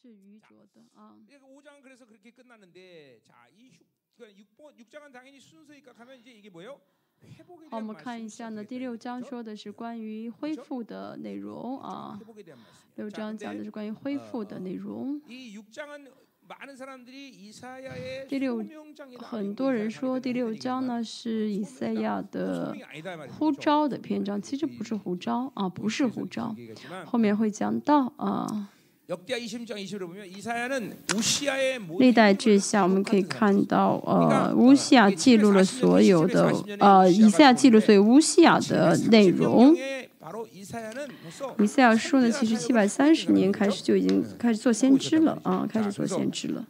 是愚拙的啊。 5장은 그래서 그렇게 끝났는데 자, 이 6, 그러니까 6번 6장은 당연히 순서니까 가면 이제 이게 뭐예요? 회복에 好，我 대한 们看一 말씀이 下呢， 시작되겠다 第六章 이거죠? 说的是关于恢复的内容啊。 회복에 대한 말씀. 六 자, 章讲的 근데 是关于恢复的内容。 이 6장은 많은 사람들이 이사야의 第六 소명장이다. 很多人说第六章呢是以赛亚的 소명이 아니다 말이죠. 呼召的篇章，其实不是呼召啊，不是呼召。 얘기했지만 后面会讲到啊， 历代志下，我们可以看到呃，乌西亚记录了所有的呃，以赛亚记录。所有乌西亚的内容，以赛亚书呢，其实七百三十年开始就已经开始做先知了啊，开始做先知了。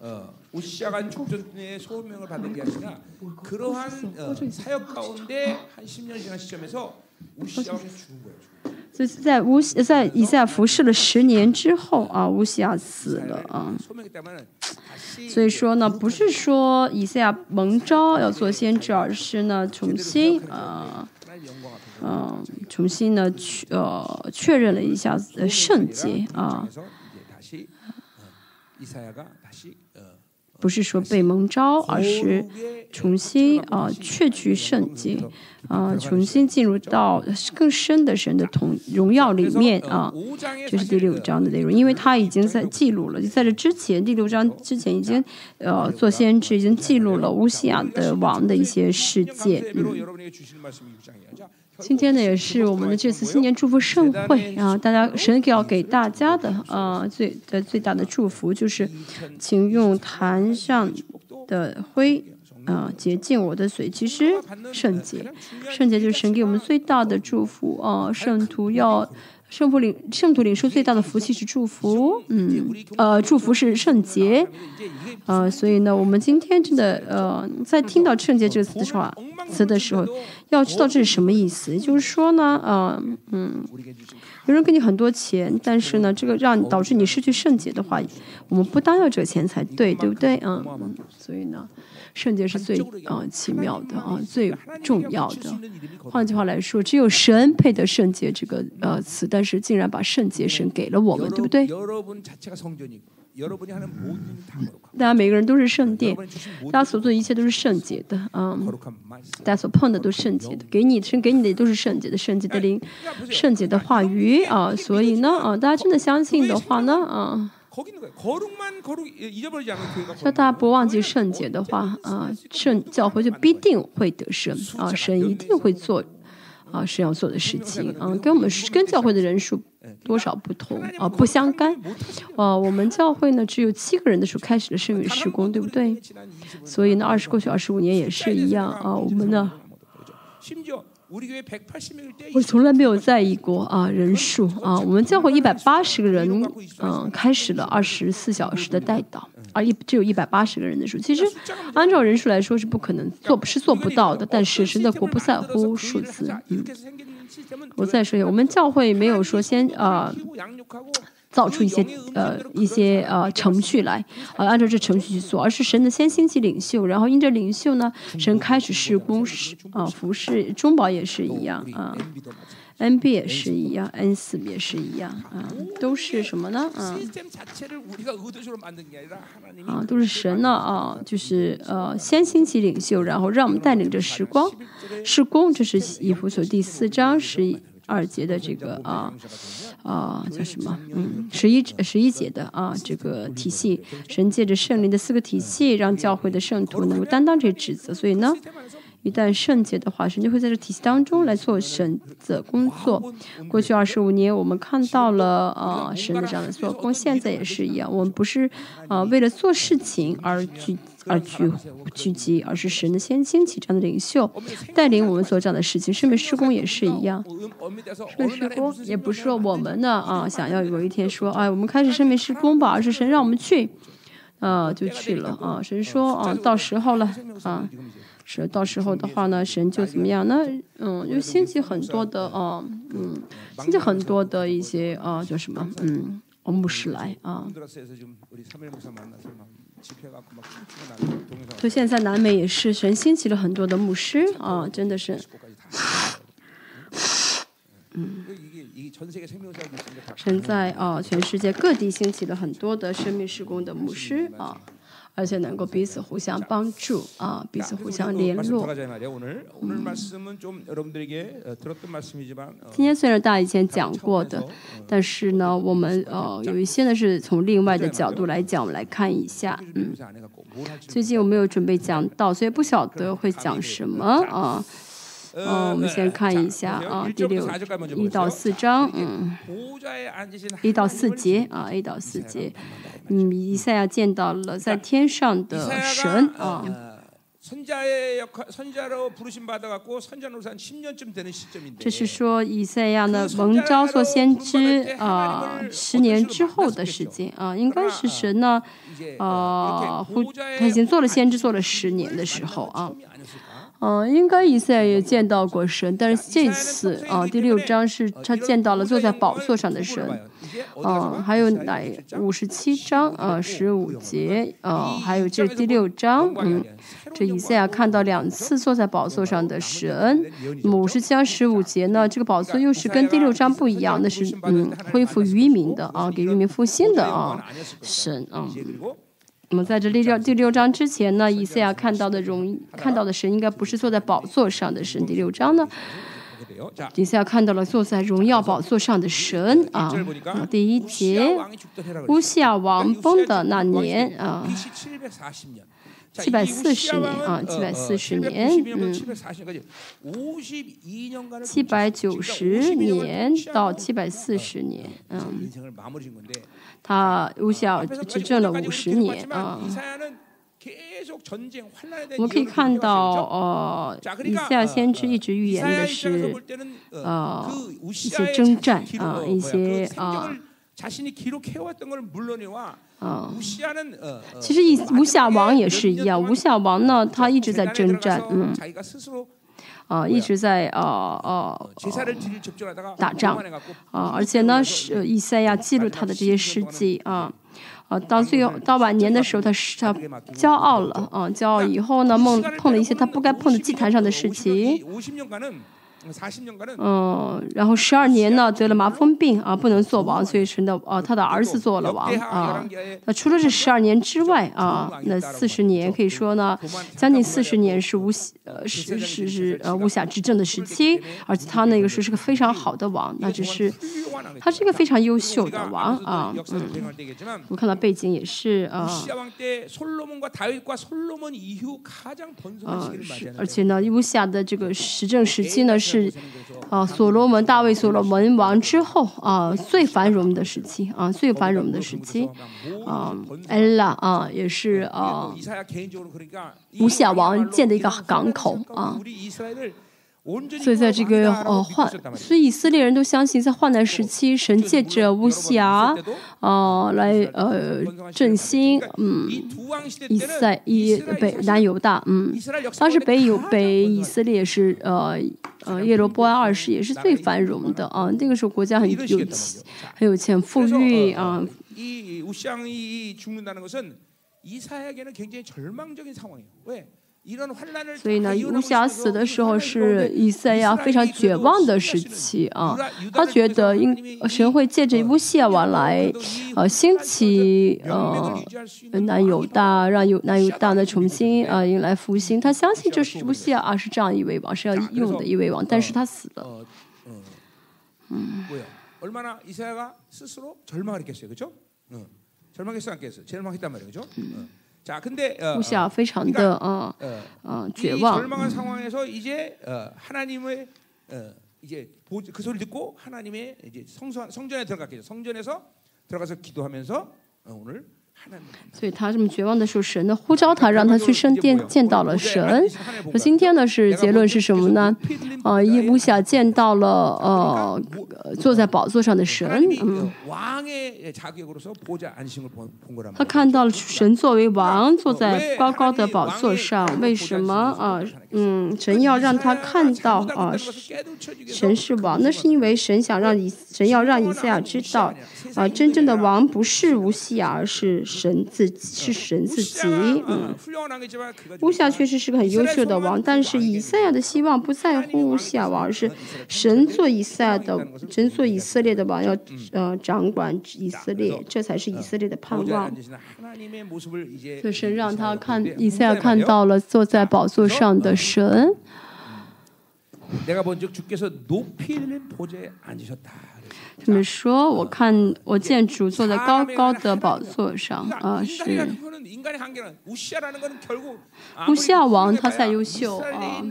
所以在乌西在以赛亚服侍了十年之后啊，乌西亚死了啊。所以说呢，不是说以赛亚蒙召要做先知，而是呢重新啊。嗯、呃，重新呢确呃确认了一下呃圣洁啊。不是说被蒙召，而是重新啊，确据圣经啊，重新进入到更深的神的同荣耀里面啊。这是第六章的内容，因为他已经在记录了，在这之前，第六章之前已经呃做先知，已经记录了乌西亚的王的一些事件。今天呢，也是我们的这次新年祝福盛会。然后，大家神要给大家的，呃，最的最大的祝福就是，请用坛上的灰，啊，洁净我的嘴。其实，圣洁，圣洁就是神给我们最大的祝福啊。圣徒要。圣徒领圣徒领受最大的福气是祝福，嗯，呃，祝福是圣洁，呃，所以呢，我们今天真的呃，在听到圣洁这个词的时候，词的时候，要知道这是什么意思。就是说呢，呃，嗯，有人给你很多钱，但是呢，这个让导致你失去圣洁的话，我们不当要这个钱才对，对不对？嗯所以呢，圣洁是最啊奇妙的啊最重要的换句话来说只有神配得圣洁这个呃词但是竟然把圣洁神给了我们对不对？大家每个人都是圣殿大家所做的一切都是圣洁的嗯大家所碰的都是圣洁的给你神给你的也都是圣洁的圣洁的灵圣洁的话语啊所以呢啊大家真的相信的话呢啊叫大家不忘记圣洁的话，啊，圣教会就必定会得胜，啊，神一定会做，啊，神要做的事情，啊，跟我们跟教会的人数多少不同，啊，不相干，啊，我们教会呢只有七个人的时候开始了圣与施工，对不对？所以呢，二十过去二十五年也是一样，啊，我们呢。我从来没有在意过啊人数啊，我们教会一百八十个人，嗯，开始了二十四小时的代祷啊，一只有一百八十个人的数，其实按照人数来说是不可能做，是做不到的，但是实的国不在乎数字，嗯，我再说一下，我们教会没有说先啊。造出一些呃一些呃程序来，呃，按照这程序去做，而是神的先兴起领袖，然后因着领袖呢，神开始施工，是啊，服侍中保也是一样啊，N B 也是一样，N 四也是一样啊，都是什么呢？啊，啊，都是神呢啊，就是呃，先兴起领袖，然后让我们带领着时光施工，这是以弗所第四章十一。二节的这个啊啊叫什么？嗯，十一十一节的啊这个体系，神借着圣灵的四个体系，让教会的圣徒能够担当这些职责。所以呢，一旦圣洁的话，神就会在这体系当中来做神的工作。过去二十五年，我们看到了啊神的这样的做工，现在也是一样。我们不是啊为了做事情而聚而聚聚集，而是神的先兴起这样的领袖，带领我们所讲的事情。圣命施工也是一样，圣命施工也不是说我们呢啊，想要有一天说，哎，我们开始圣命施工吧，而是神让我们去，啊，就去了啊。神说，啊，到时候了啊，是到时候的话呢，神就怎么样？那嗯，就兴起很多的啊，嗯，兴起很多的一些啊，叫什么？嗯，牧师来啊。就现在南美也是神兴起了很多的牧师啊真的是嗯。神在啊全世界各地兴起了很多的生命施工的牧师啊。而且能够彼此互相帮助啊彼此互相联络。今天虽然大家以前讲过的但是呢我们呃有一些呢是从另外的角度来讲我们来看一下嗯。最近我没有准备讲到所以不晓得会讲什么啊。嗯我们先看一下啊第六一到四章嗯。一到四节啊一到四节。嗯以赛亚见到了在天上的神啊。这是说以赛亚呢蒙召做先知啊十年之后的时间啊应该是神呢啊他已经做了先知做了十年的时候啊。嗯应该以赛亚也见到过神但是这次啊第六章是他见到了坐在宝座上的神啊还有哪五十七章啊十五节啊还有这第六章嗯这以赛亚看到两次坐在宝座上的神。那么五十七章十五节呢这个宝座又是跟第六章不一样那是嗯恢复渔民的啊给渔民复兴的啊神啊那么在这第六第六章之前呢，以赛亚看到的荣看到的神应该不是坐在宝座上的神。第六章呢，以赛亚看到了坐在荣耀宝座上的神啊。第一节，乌西亚王崩的那年啊。七百四十年啊，七百四十年，嗯，七百九十年到七百四十年，嗯。他吴夏执政了五十年啊我们可以看到呃以下先知一直预言的是呃一些征战啊一些啊啊其实以吴下王也是一样吴下王呢他一直在征战嗯啊。一直在啊啊打仗啊而且呢是以赛亚记录他的这些事迹啊啊到最后到晚年的时候他是他骄傲了啊骄傲以后呢梦碰了一些他不该碰的祭坛上的事情嗯，然后十二年呢得了麻风病啊，不能做王，所以成的啊，他的儿子做了王啊。那除了这十二年之外啊，那四十年可以说呢，将近四十年是无呃是是是呃无暇执政的时期，而且他那个时候是个非常好的王，那只是他是一个非常优秀的王啊。嗯，我看到背景也是啊。啊，是而且呢，无暇的这个实政时期呢是。是啊所罗门大卫所罗门王之后啊最繁荣的时期啊最繁荣的时期啊埃拉啊也是啊吴小王建的一个港口啊。所以，在这个呃患，所以以色列人都相信，在患难时期，神借着乌西亚，呃来呃振兴嗯以色以北南犹大嗯，当时北犹北以色列是呃呃耶罗波安二世也是最繁荣的啊，那个时候国家很有钱很有钱富裕啊。所以呢，乌霞死的时候是以赛亚非常绝望的时期啊，他觉得应神会借着乌尔王来，呃，兴起呃南犹大，让犹南犹大呢重新啊、呃、迎来复兴。他相信这是乌尔啊是这样一位王，是要用的一位王，但是他死了。嗯。嗯 음. 뭐야? 얼마나 이사야가 스스로 절망을 했겠어요, 그렇죠? 어. 절망했어, 안 했어요? 절망했단 말이에요, 그렇죠? 어. 자, 근데 어, 乌西亚非常的呃 어, 呃 이 绝望。 절망한 상황에서 이제 어, 하나님의 어, 이제 보- 그 소리 듣고 하나님의 이제 성소 성전에 들어갔겠죠. 성전에서 들어가서 기도하면서 어, 오늘 하나님 所以他这么绝望的时候，神呢呼召他，让他去圣殿见到了神。那今天呢，是结论是什么呢？呃，伊乌夏见到了呃，坐在宝座上的神。嗯，他看到了神作为王坐在高高的宝座上。为什么啊？嗯，神要让他看到啊，神是王。那是因为神想让以神要让以赛亚知道啊，真正的王不是乌西，而是。神自己是神自己嗯。乌夏确实是个很优秀的王但是以赛亚的希望不在乎西亚王而是神做以赛亚的神做以色列的王要呃掌管以色列这才是以色列的盼望。就是让他看以赛亚看到了坐在宝座上的神。怎么说？我看我建筑坐在高高的宝座上啊，是。穆西亚王他才优秀啊。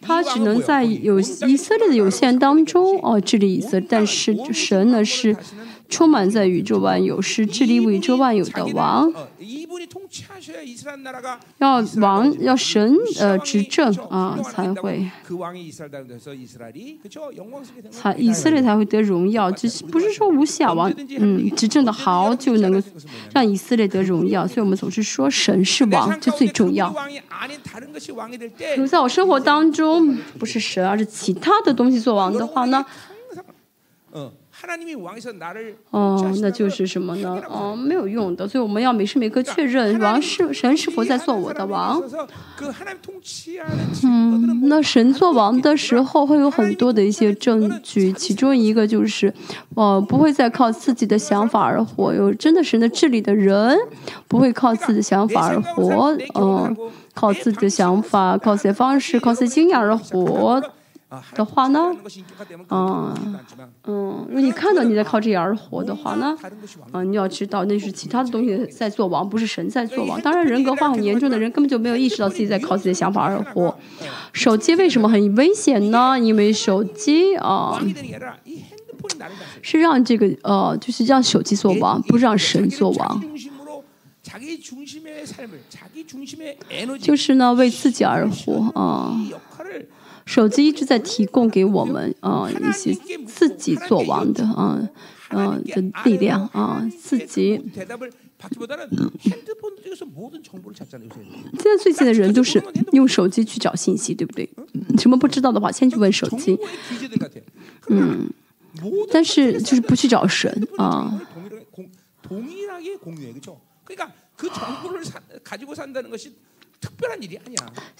他只能在有以色列的有限当中哦治理以色列，但是神呢是充满在宇宙万有，是治理宇宙万有的王。要王要神呃执政啊才会，才以色列才会得荣耀，就是不是说无暇王嗯执政的好就能够让以色列得荣耀，所以我们总是说神是王，这最重要。如在我生活当中。都不是神而是其他的东西做王的话呢？嗯那就是什么呢？嗯没有用的所以我们要每时每刻确认王是神是否在做我的王嗯那神做王的时候会有很多的一些证据其中一个就是哦不会再靠自己的想法而活有真的神的治理的人不会靠自己的想法而活嗯靠自己的想法，靠自己的方式，靠自己经验而活的话呢？嗯、啊、嗯，如果你看到你在靠这些而活的话呢？嗯、啊，你要知道那是其他的东西在做王，不是神在做王。当然，人格化很严重的人根本就没有意识到自己在靠自己的想法而活。手机为什么很危险呢？因为手机啊。是让这个呃，就是让手机做王，不是让神做王。就是呢，为自己而活啊！手机一直在提供给我们啊一些自己做王的啊嗯的力量啊，自己。现在最近的人都是用手机去找信息，对不对？什么不知道的话，先去问手机。嗯，但是就是不去找神啊。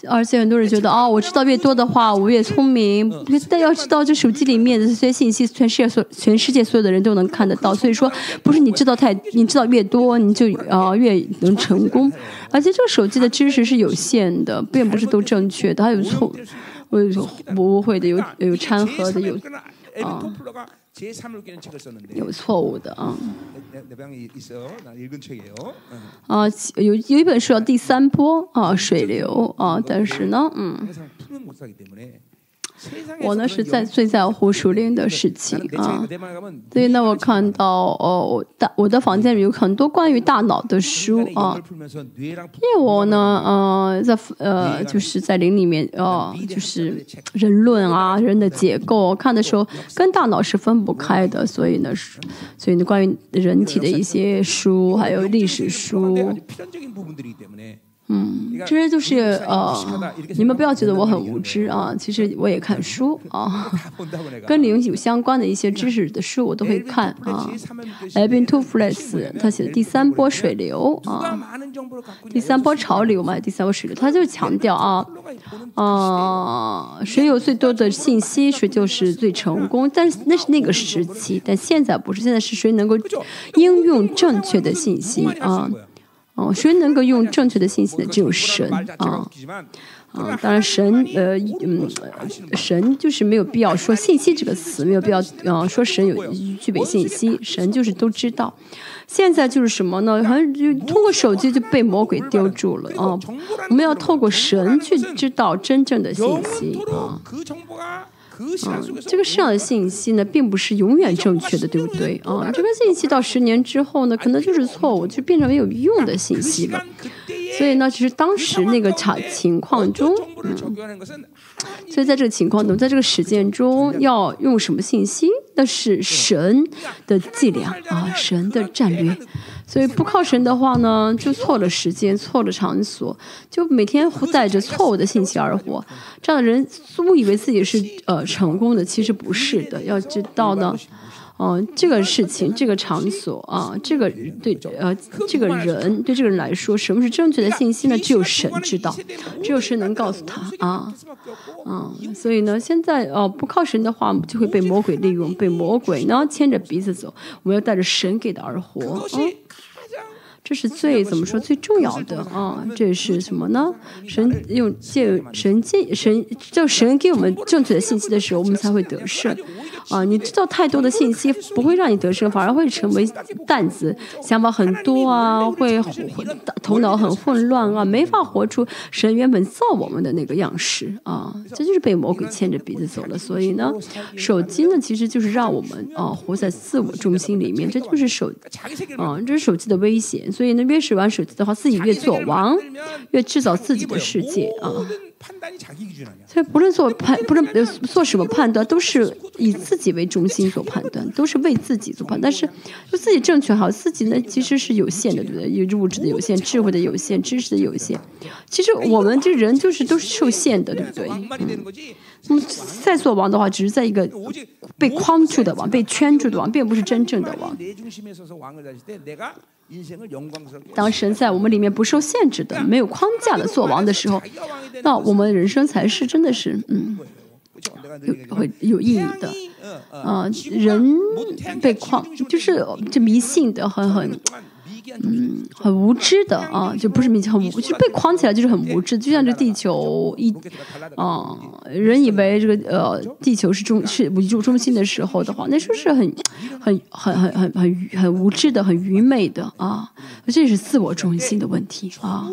而且很多人觉得哦我知道越多的话我越聪明但要知道这手机里面的这些信息全世界所全世界所有的人都能看得到。所以说不是你知道太你知道越多你就啊越能成功。而且这个手机的知识是有限的并不是都正确的它有错我有时不会的有有掺和的有啊。有错误的啊。啊，有有一本书叫《第三波》啊，水流啊，但是呢，嗯。我呢是在最在乎熟练的事情啊。所以呢我看到哦大我的房间里有很多关于大脑的书啊。因为我呢呃在呃就是在林里面哦就是人论啊人的结构看的时候跟大脑是分不开的所以呢是所以呢关于人体的一些书还有历史书。嗯，这就是呃，你们不要觉得我很无知啊，其实我也看书啊，跟灵有相关的一些知识的书我都会看啊。Evan t o f l e s 他写的第三波水流啊，第三波潮流嘛，第三波水流，他就强调啊，啊，谁有最多的信息，谁就是最成功。但是那是那个时期，但现在不是，现在是谁能够应用正确的信息啊。哦、谁能够用正确的信息呢？只有神啊。啊，当然神，呃，嗯，神就是没有必要说信息这个词，没有必要，呃，说神有具备信息，神就是都知道。现在就是什么呢？好像就通过手机就被魔鬼丢住了啊！我们要透过神去知道真正的信息啊。这个上的信息呢，并不是永远正确的，对不对啊？这个信息到十年之后呢，可能就是错误，就变成没有用的信息了。所以呢，其实当时那个场情况中，嗯，所以在这个情况中，在这个实践中，要用什么信息？那是神的伎俩啊，神的战略。所以不靠神的话呢，就错了时间，错了场所，就每天带着错误的信息而活。这样的人误以为自己是呃成功的，其实不是的。要知道呢，嗯，这个事情、这个场所啊，这个对呃，这个人对这个人来说，什么是正确的信息呢？只有神知道，只有神能告诉他啊，嗯，所以呢，现在哦，不靠神的话，就会被魔鬼利用，被魔鬼呢牵着鼻子走。我们要带着神给的而活，啊。这是最怎么说最重要的啊？这是什么呢？神用借神借神，就神给我们正确的信息的时候，我们才会得胜。啊，你知道太多的信息不会让你得胜，反而会成为担子，想法很多啊，会头脑很混乱啊，没法活出神原本造我们的那个样式啊，这就是被魔鬼牵着鼻子走了。所以呢，手机呢其实就是让我们啊活在自我中心里面，这就是手啊，这是手机的危险。所以呢，越是玩手机的话，自己越做王，越制造自己的世界啊。所以不论做判，不论做什么判断，都是以自己为中心做判断，都是为自己做判。但是，就自己正确好，自己呢其实是有限的，对不对？有物质的有限，智慧的有限，知识的有限。其实我们这人就是都是受限的，对不对？嗯，在做王的话，只是在一个被框住的王，被圈住的王，并不是真正的王。当神在我们里面不受限制的、没有框架的做王的时候，那我们人生才是真的是嗯，有会有意义的。啊，人被框就是就迷信的，很很。嗯，很无知的啊，就不是迷信，很无，就是被框起来就是很无知，就像这地球一，啊，人以为这个呃地球是中是宇宙中心的时候的话，那时候是很很很很很很很无知的，很愚昧的啊，这是自我中心的问题啊。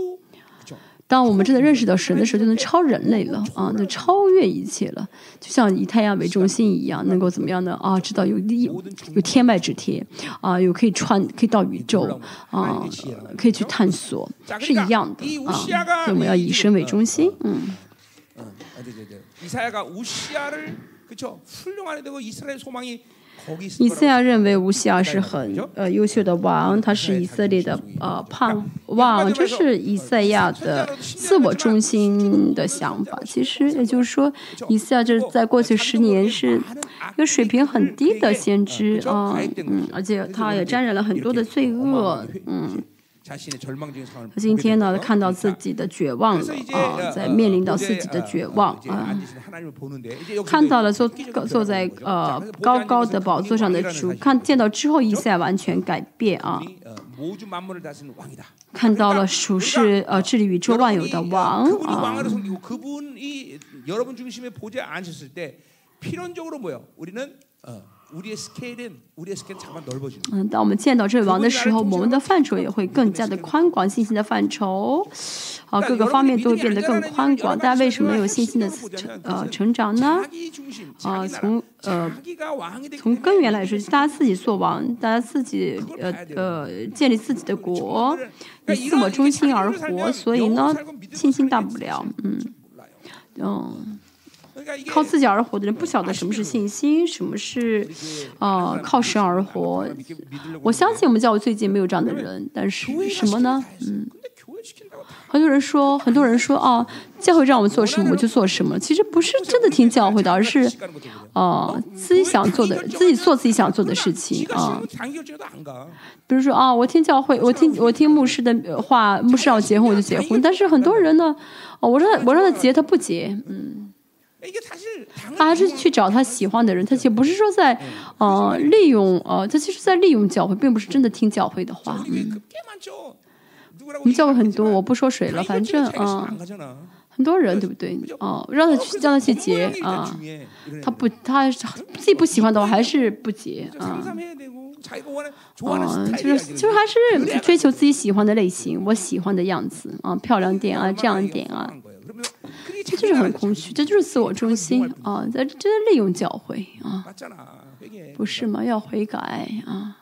当我们真的认识到神的时候，就能超人类了啊，能超越一切了，就像以太阳为中心一样，能够怎么样呢？啊，知道有有有天外之天啊，有可以穿可以到宇宙啊，可以去探索，是一样的啊。所以我们要以神为中心，嗯。嗯，对对对，以赛亚가우시아를그죠훌륭하되고이스라엘소망이 以赛亚认为乌西亚是很呃优秀的王，他是以色列的呃盼望，这是以赛亚的自我中心的想法。其实也就是说，以赛亚就是在过去十年是一个水平很低的先知啊，嗯，而且他也沾染了很多的罪恶，嗯。他今天呢，看到自己的绝望了啊，在面临到自己的绝望啊，看到了坐坐在呃高高的宝座上的主，看见到之后一下完全改变啊，看到了属是呃治理宇宙万有的王啊。嗯，当我们见到这位王的时候，我们的范畴也会更加的宽广，信心的范畴，啊，各个方面都会变得更宽广。大家为什么有信心的成呃成长呢？啊，从呃从根源来说，大家自己做王，大家自己呃呃建立自己的国，以自我中心而活，所以呢，信心大不了，嗯，嗯。靠自己而活的人不晓得什么是信心，什么是啊靠神而活。我相信我们教会最近没有这样的人，但是什么呢？嗯，很多人说，很多人说啊，教会让我们做什么我就做什么。其实不是真的听教会的，而是啊自己想做的，自己做自己想做的事情啊。比如说啊，我听教会，我听我听牧师的话，牧师要结婚我就结婚。但是很多人呢，我让他我让他结他不结，嗯。他还是去找他喜欢的人，他其实不是说在，呃，利用，呃，他其实在利用教会，并不是真的听教会的话。嗯，我们教会很多，我不说谁了，反正啊，很多人对不对？哦，让他去让他去结啊，他不，他自己不喜欢的话，还是不结啊。啊，就是就是还是追求自己喜欢的类型，我喜欢的样子啊，漂亮点啊，这样点啊。这就是很空虚，这就是自我中心啊！在这利用教会啊，不是吗？要悔改啊！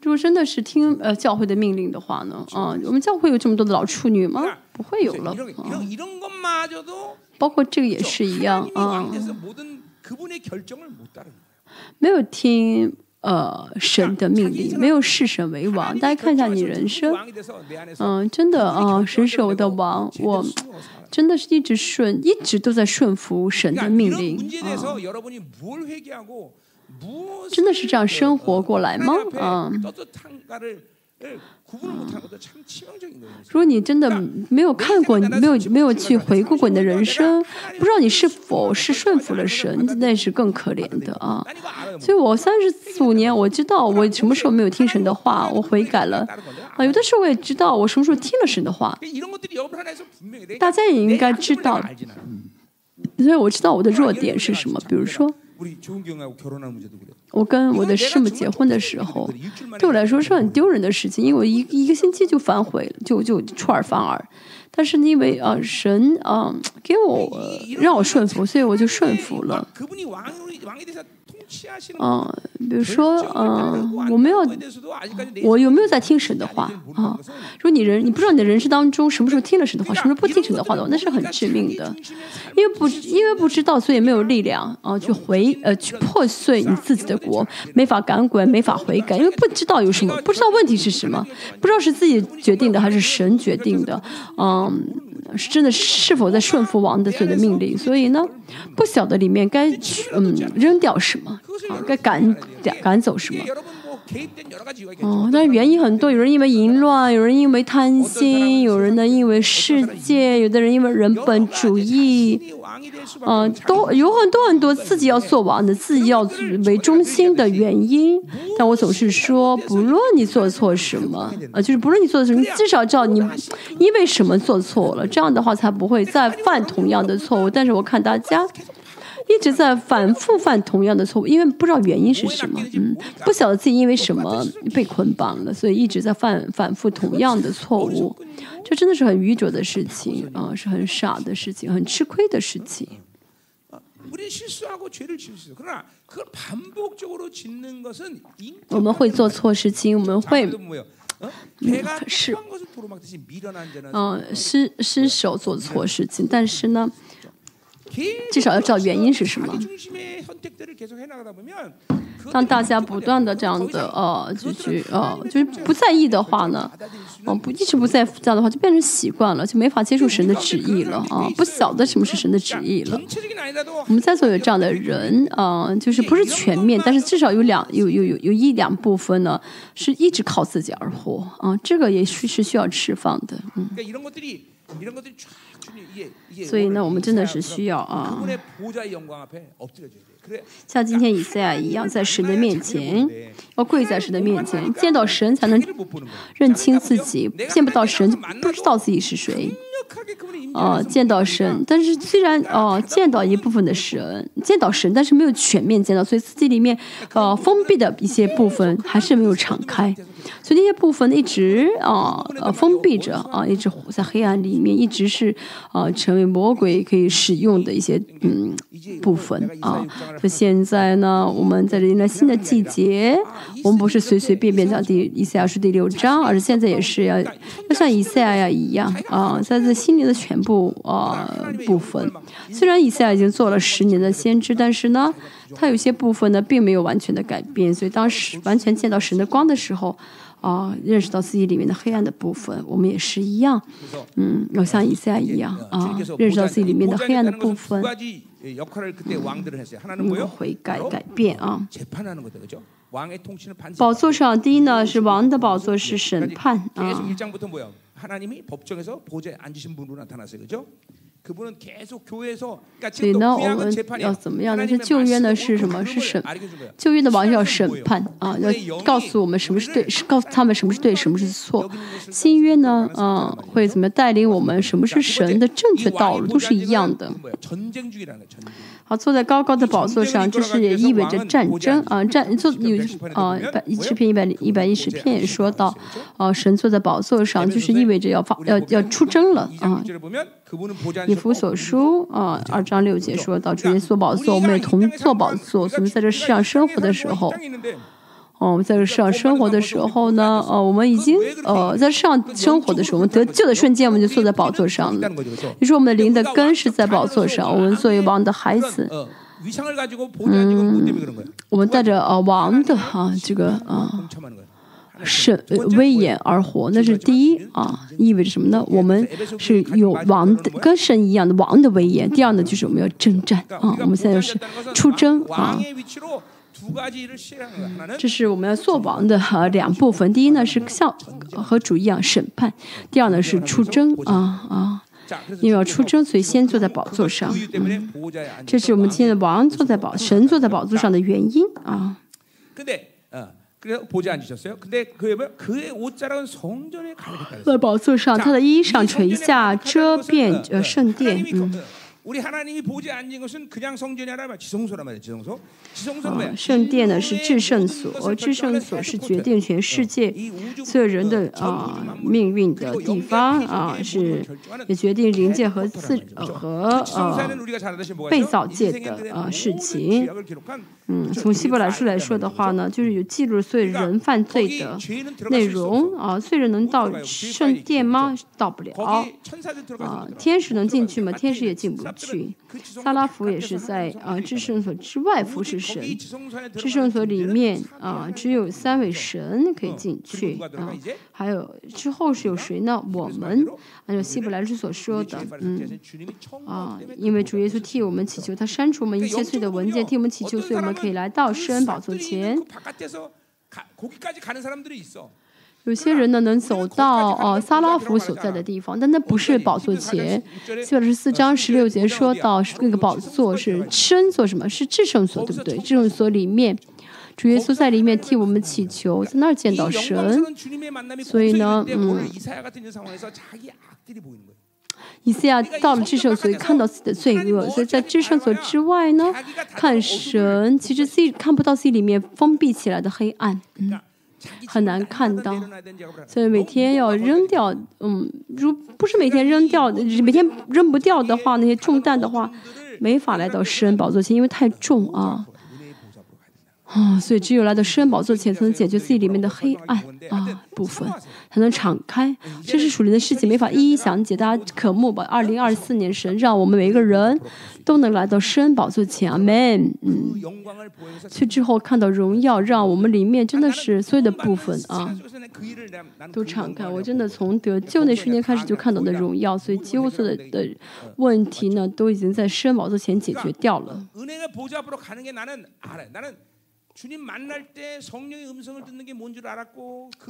如果真的是听呃教会的命令的话呢？啊，我们教会有这么多的老处女吗？不会有了啊！包括这个也是一样啊！没有听。呃神的命令，没有视神为王。大家看一下你人生，嗯，真的啊，神是我的王，我真的是一直顺，一直都在顺服神的命令啊。真的是这样生活过来吗？啊。如果你真的没有看过，你没有没有去回顾过你的人生，不知道你是否是顺服了神，那是更可怜的啊！所以我三十四五年，我知道我什么时候没有听神的话，我悔改了啊！有的时候我也知道我什么时候听了神的话，大家也应该知道。所以我知道我的弱点是什么，比如说。我跟我的师母结婚的时候，对我来说是很丢人的事情，因为我一一个星期就反悔，就就出尔反尔。但是因为啊神啊给我让我顺服，所以我就顺服了。嗯，比如说，嗯，我没有，我有没有在听神的话啊？如果你人，你不知道你的人生当中什么时候听了神的话，什么时候不听神的话的话，那是很致命的。因为不，因为不知道，所以没有力量啊，去回呃，去破碎你自己的国，没法赶滚，没法悔改，因为不知道有什么，不知道问题是什么，不知道是自己决定的还是神决定的，嗯。是真的是否在顺服王的所的命令？所以呢，不晓得里面该嗯扔掉什么啊，该赶赶走什么。哦，但是原因很多，有人因为淫乱，有人因为贪心，有人呢因为世界，有的人因为人本主义，嗯，都有很多很多自己要做王的，自己要为中心的原因。但我总是说，不论你做错什么，啊，就是不论你做的什么，至少知道你因为什么做错了，这样的话才不会再犯同样的错误。但是我看大家。一直在反复犯同样的错误，因为不知道原因是什么，嗯，不晓得自己因为什么被捆绑了，所以一直在犯反复同样的错误，这真的是很愚拙的事情啊，是很傻的事情，很吃亏的事情。我们会做错事情，我们会是嗯失失手做错事情，但是呢。至少要知道原因是什么。当大家不断的这样的呃，就是呃，就是不在意的话呢，哦，不一直不在这样的话，就变成习惯了，就没法接受神的旨意了啊，不晓得什么是神的旨意了。我们在座有这样的人啊，就是不是全面，但是至少有两有有有有一两部分呢，是一直靠自己而活啊，这个也是是需要释放的，嗯。所以呢，我们真的是需要啊，像今天以赛亚一样，在神的面前，跪在神的面前，见到神才能认清自己，见不到神就不知道自己是谁。哦，见到神，但是虽然哦见到一部分的神，见到神，但是没有全面见到，所以自己里面呃封闭的一些部分还是没有敞开，所以那些部分一直啊呃封闭着啊，一直活在黑暗里面，一直是啊成为魔鬼可以使用的一些嗯部分啊。所以现在呢，我们在迎来新的季节，我们不是随随便便讲第以赛亚书第六章，而是现在也是要要像以赛亚一样啊，在这心灵的全。部呃部分，虽然以赛亚已经做了十年的先知，但是呢，他有些部分呢并没有完全的改变，所以当时完全见到神的光的时候，啊，认识到自己里面的黑暗的部分，我们也是一样，嗯，要像以赛亚一样啊，认识到自己里面的黑暗的部分，嗯，悔改改变啊。宝座上第一呢是王的宝座是审判啊。所以呢，我们要怎么样呢？这旧约呢，是什么？是审。旧约的王要审判啊，要告诉我们什么是对，告诉他们什么是对，什么是错。新约呢，啊会怎么带领我们？什么是神的正确道路？都是一样的。好，坐在高高的宝座上，这是也意味着战争啊。战坐有啊，一百一十篇，一百一百一十篇也说到啊，神坐在宝座上，就是意味着要发，要要出征了啊。以弗所书啊，二章六节说到，主耶稣宝座，我们也同坐宝座。我们在这世上生活的时候，哦，我们在这世上生活的时候呢，呃，我们已经呃在世上生活的时候，我们得救的瞬间，我们就坐在宝座上了。你说我们的灵的根是在宝座上，我们作为王的孩子。嗯我们带着呃王的啊这个啊神威严而活，那是第一啊，意味着什么呢？我们是有王的跟神一样的王的威严。第二呢，就是我们要征战啊，我们现在是出征啊。这是我们要做王的啊两部分。第一呢是像和主一样审判，第二呢是出征啊啊。因为要出征，所以先坐在宝座上。嗯，这是我们今天的王坐在宝神坐在宝座上的原因啊。在宝座上，他的衣裳垂下，遮遍呃圣殿。嗯。圣殿呢是至圣所，至圣所是决定全世界所有人的啊命运的地方啊，是也决定灵界和自和呃被造界的啊事情。嗯，从希伯来书来说的话呢，就是有记录所有人犯罪的内容啊。罪人能到圣殿吗？到不了。啊，天使能进去吗？天使也进不去。萨拉福也是在啊至圣所之外服侍神。至圣所里面啊，只有三位神可以进去啊。还有之后是有谁呢？我们按照希伯来书所说的，嗯啊，因为主耶稣替我们祈求，他删除我们一切罪的文件，替我们祈求，所以我们。可以来到施恩宝座前。有些人呢能走到呃撒拉夫所在的地方，但那不是宝座前。四百十四章十六节说到那个宝座是施恩座，什么是至圣所，对不对？至圣所里面，主耶稣在里面替我们祈求，在那儿见到神。所以呢，嗯。以赛亚到了至圣所，看到自己的罪恶，所以在至圣所之外呢，看神，其实自己看不到自己里面封闭起来的黑暗，嗯，很难看到，所以每天要扔掉，嗯，如不是每天扔掉，每天扔不掉的话，那些重担的话，没法来到施恩宝座前，因为太重啊。啊，所以只有来到施恩宝座前，才能解决自己里面的黑暗啊部分，才能敞开。这是属灵的事情，没法一一详解，大家渴慕吧。二零二四年，神让我们每一个人都能来到施恩宝座前，Amen。嗯，去之后看到荣耀，让我们里面真的是所有的部分啊，都敞开。我真的从得救那瞬间开始就看到的荣耀，所以几乎所有的问题呢，都已经在施恩宝座前解决掉了。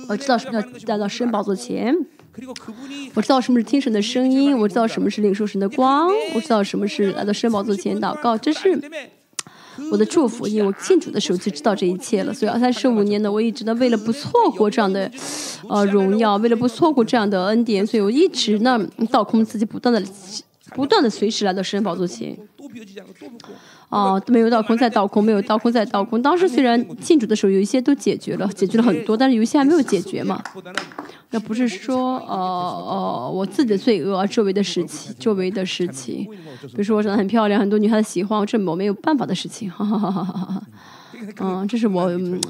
我知道什么叫来到神宝座前，我知道什么是听神的声音，我知道什么是领受神的光，我知道什么是来到神宝座前祷告，这是我的祝福。因为我信主的时候就知道这一切了，所以二三十五年呢，我一直呢为了不错过这样的呃荣耀，为了不错过这样的恩典，所以我一直呢倒空自己，不断的不断的随时来到神宝座前。哦，没有倒空再倒空，没有倒空再倒空。当时虽然庆祝的时候有一些都解决了，解决了很多，但是有一些还没有解决嘛。那不是说呃呃我自己的罪恶，周围的事情，周围的事情，比如说我长得很漂亮，很多女孩子喜欢我，这我没有办法的事情。哈哈哈哈哈哈。嗯，这是我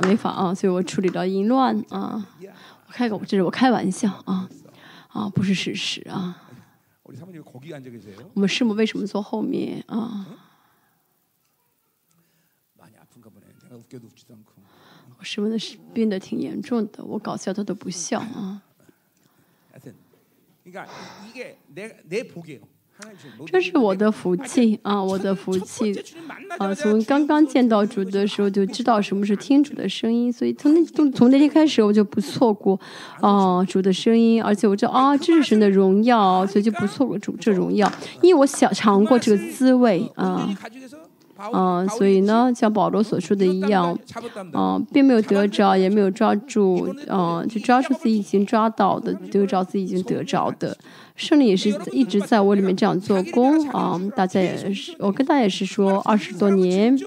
没法啊，所以我处理了淫乱啊。我开个，这是我开玩笑啊啊，不是事实啊。我们师母为什么坐后面？啊？我师母的病得挺严重的，我搞笑他都不笑啊。这是我的福气 啊，我的福气啊！从刚刚见到主的时候就知道什么是听主的声音，所以从那从从那天开始我就不错过啊主的声音，而且我知道啊这是神的荣耀，所以就不错过主这荣耀，因为我想尝过这个滋味啊。嗯，所以呢，像保罗所说的一样，嗯，并没有得着，也没有抓住，嗯，就抓住自己已经抓到的，得着自己已经得着的，胜利也是一直在我里面这样做工啊。大家也是，我跟大家也是说，二十多年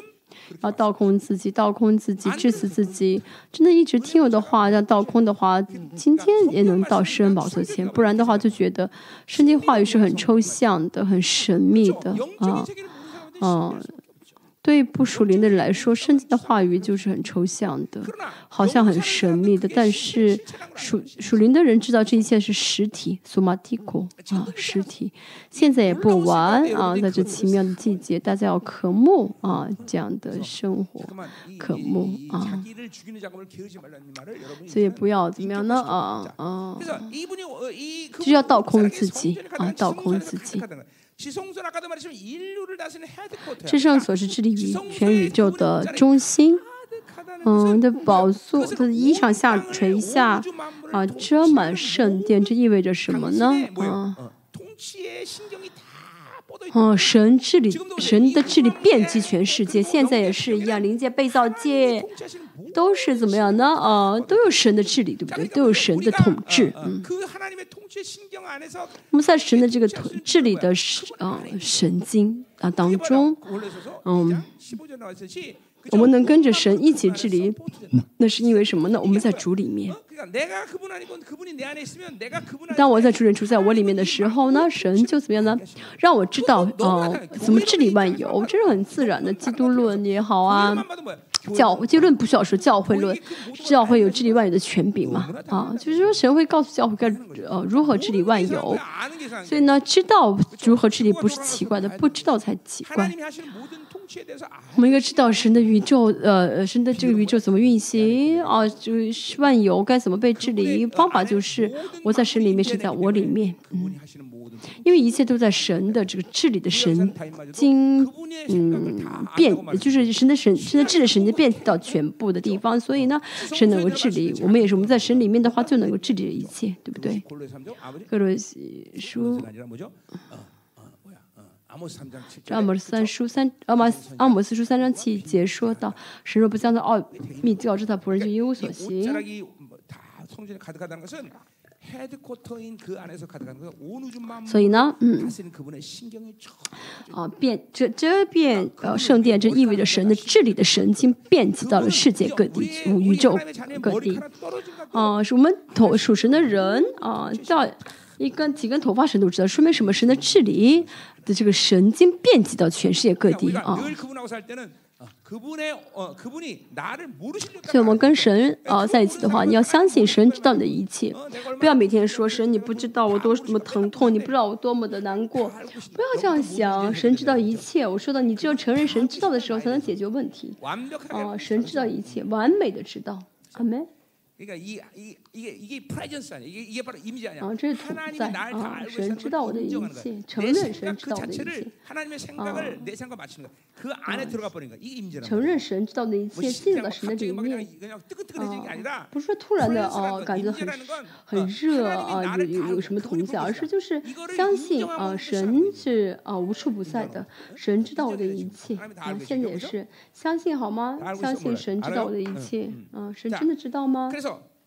要倒空自己，倒空自己，致死自己，真的一直听我的话，要倒空的话，今天也能到施恩宝座前，不然的话就觉得圣经话语是很抽象的，很神秘的啊，嗯。对不属灵的人来说，圣经的话语就是很抽象的，好像很神秘的。但是属属灵的人知道这一切是实体，somatiko 啊，实体。现在也不晚啊，在这奇妙的季节，大家要渴慕啊这样的生活，渴慕啊。所以不要怎么样呢？啊啊，就要倒空自己啊，倒空自己。至圣所是治理宇全宇宙的中心，嗯，的宝座，它的衣裳下垂下，啊，遮满圣殿，这意味着什么呢？啊，哦，神治理，神的治理遍及全世界，现在也是一样，灵界、被造界。都是怎么样呢？啊，都有神的治理，对不对？都有神的统治。嗯，我们在神的这个统治理的神啊神经啊当中，嗯，我们能跟着神一起治理，那是因为什么呢？我们在主里面。当我在主人处在我里面的时候呢，神就怎么样呢？让我知道呃，怎么治理万有，这是很自然的。基督论也好啊。教结论不需要说教会论，教会有治理万有的权柄嘛？啊，就是说神会告诉教会该呃如何治理万有，所以呢，知道如何治理不是奇怪的，不知道才奇怪。我们应该知道神的宇宙，呃，神的这个宇宙怎么运行啊？就是万有该怎么被治理？方法就是我在神里面，是在我里面，嗯。因为一切都在神的这个治理的神经，嗯，变就是神的神神的治理神经变到全部的地方，所以呢，神能够治理我们也是我们在神里面的话就能够治理一切，对不对？格罗西书，阿摩斯三书三阿摩阿摩斯书三章七节说到，神若不将他奥秘告知他仆人，就一无所行。所以呢，嗯，啊，变这这变呃圣殿，这意味着神的治理的神经遍及到了世界各地、宇宙各地。啊，是我们头属神的人啊，叫一根几根头发神都知道，说明什么？神的治理的这个神经遍及到全世界各地啊。所以，我们跟神啊在一起的话，你要相信神知道你的一切，不要每天说神你不知道我多么疼痛，你不知道我多么的难过，不要这样想。神知道一切，我说的，你只有承认神知道的时候，才能解决问题。啊，神知道一切，完美的知道，阿门。啊，这是存在啊！神知道我的一切，承认神知道我的一切啊！承认神知道的一切，进入到神的里面啊！不是说突然的哦，感觉很很热啊，有有有什么同在，而是就是相信啊，神是啊无处不在的，神知道我的一切啊！现在也是相信好吗？相信神知道我的一切啊！神真的知道吗？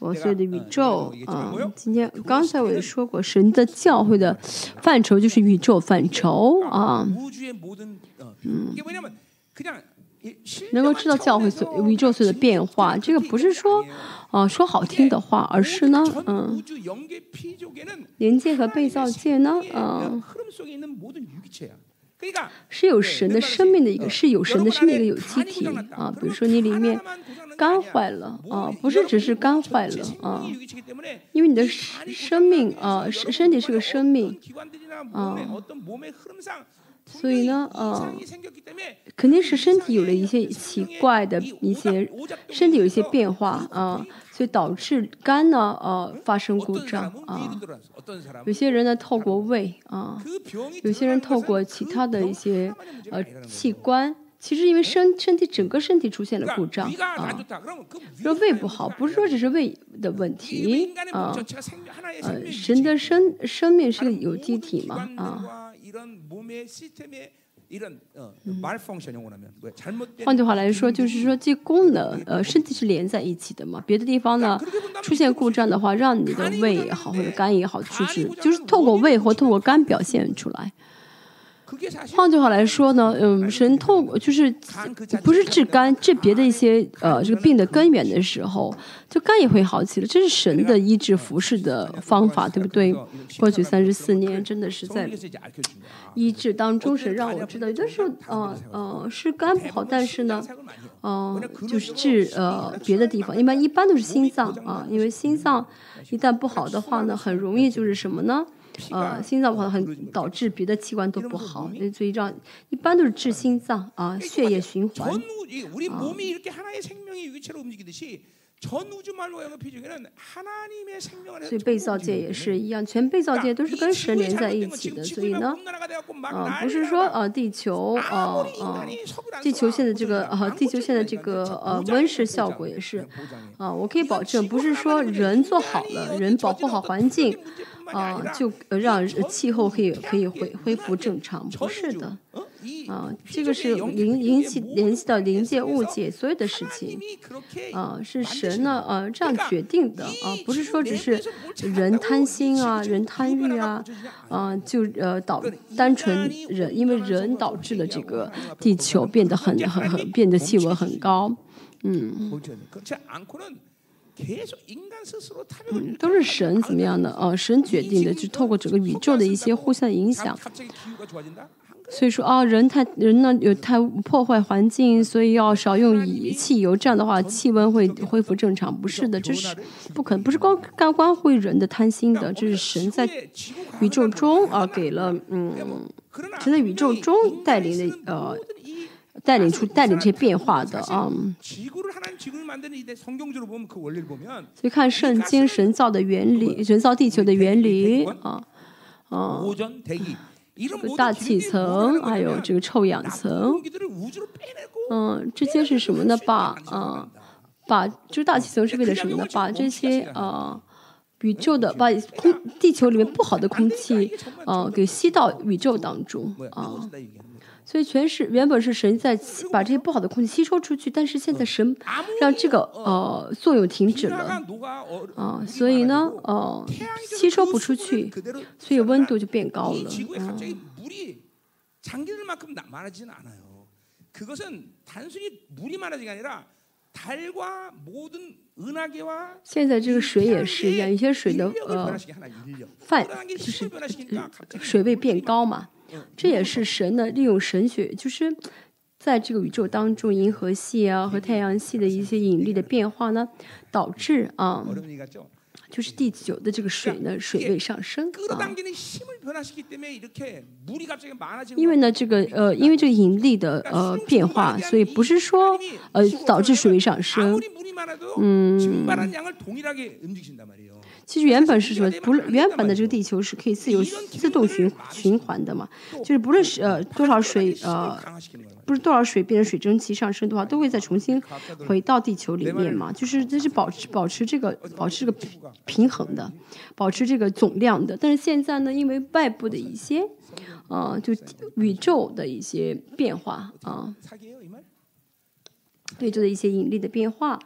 我所有的宇宙啊。今天刚才我也说过，神的教会的范畴就是宇宙范畴啊。嗯，能够知道教会所宇宙所有的变化，这个不是说。啊，说好听的话，而是呢，嗯，连接和被造界呢，嗯，是有神的生命的一个，是有神的生命的一个有机体啊。比如说你里面肝坏了啊，不是只是肝坏了啊，因为你的生命啊，身身体是个生命啊。所以呢，啊，肯定是身体有了一些奇怪的一些，身体有一些变化啊，所以导致肝呢，呃，发生故障啊。有些人呢，透过胃啊，有些人透过其他的一些呃器官，其实因为身身体整个身体出现了故障啊。说胃不好，不是说只是胃的问题啊，呃，神的生生命是个有机体嘛啊。换句话来说，就是说这功能，呃，身体是连在一起的嘛。别的地方呢出现故障的话，让你的胃也好或者肝也好，就是就是透过胃或透过肝表现出来。换句话来说呢，嗯，神透过就是不是治肝治别的一些呃这个病的根源的时候，就肝也会好起来。这是神的医治服饰的方法，对不对？过去三十四年真的是在医治当中，神让我知道，有的时候呃呃是肝不好，但是呢，嗯，就是治呃别的地方，一般一般都是心脏啊，因为心脏一旦不好的话呢，很容易就是什么呢？呃，心脏不好很导致别的器官都不好，所以这样一般都是治心脏啊，血液循环啊。所以被造界也是一样，全被造界都是跟神连在一起的。所以呢，啊，不是说呃地球呃呃地球现在这个呃地球现在这个呃温室效果也是啊，我可以保证，不是说人做好了，人保护好环境。啊，就让气候可以可以恢恢复正常，不是的，啊，这个是引引起联系到灵界物界所有的事情，啊，是神呢，呃，这样决定的，啊，不是说只是人贪心啊，人贪欲啊，啊，就呃导单纯人，因为人导致了这个地球变得很很很变得气温很高，嗯。嗯，都是神怎么样的？呃，神决定的，就透过整个宇宙的一些互相影响。所以说啊，人太人呢有太破坏环境，所以要少用以汽油，这样的话气温会恢复正常。不是的，这是不可能，不是光干关乎人的贪心的，这是神在宇宙中啊给了嗯，神在宇宙中带领的呃。带领出带领这些变化的啊，所以看圣经神造的原理，人造地球的原理啊啊，大气层还有这个臭氧层，嗯，这些是什么呢？把啊把就是大气层是为了什么呢？把这些啊宇宙的把空地球里面不好的空气啊给吸到宇宙当中啊。所以全是原本是神在把这些不好的空气吸收出去，但是现在神让这个呃作用停止了啊，所以呢呃吸收不出去，所以温度就变高了。现在这个水也是一样，有些水的呃泛就是水位变高嘛。这也是神的，利用神学，就是在这个宇宙当中，银河系啊和太阳系的一些引力的变化呢，导致啊，就是地球的这个水呢水位上升啊。因为呢，这个呃，因为这个引力的呃变化，所以不是说呃导致水位上升，嗯。其实原本是什么？不，原本的这个地球是可以自由自动循循环的嘛？就是不论是呃多少水呃，不是多少水变成水蒸气上升的话，都会再重新回到地球里面嘛？就是这是保持保持这个保持这个平衡的，保持这个总量的。但是现在呢，因为外部的一些呃，就宇宙的一些变化啊，宇宙的一些引力的变化，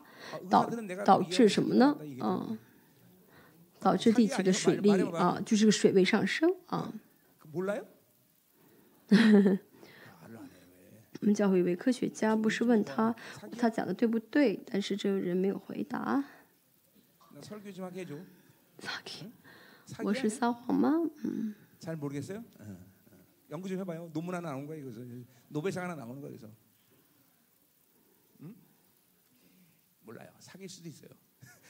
导导致什么呢？嗯。导致地球的水力啊，就是个水位上升啊。我们教会一位科学家，不是问他他讲的对不对，但是这个人没有回答。我 是撒谎吗？嗯。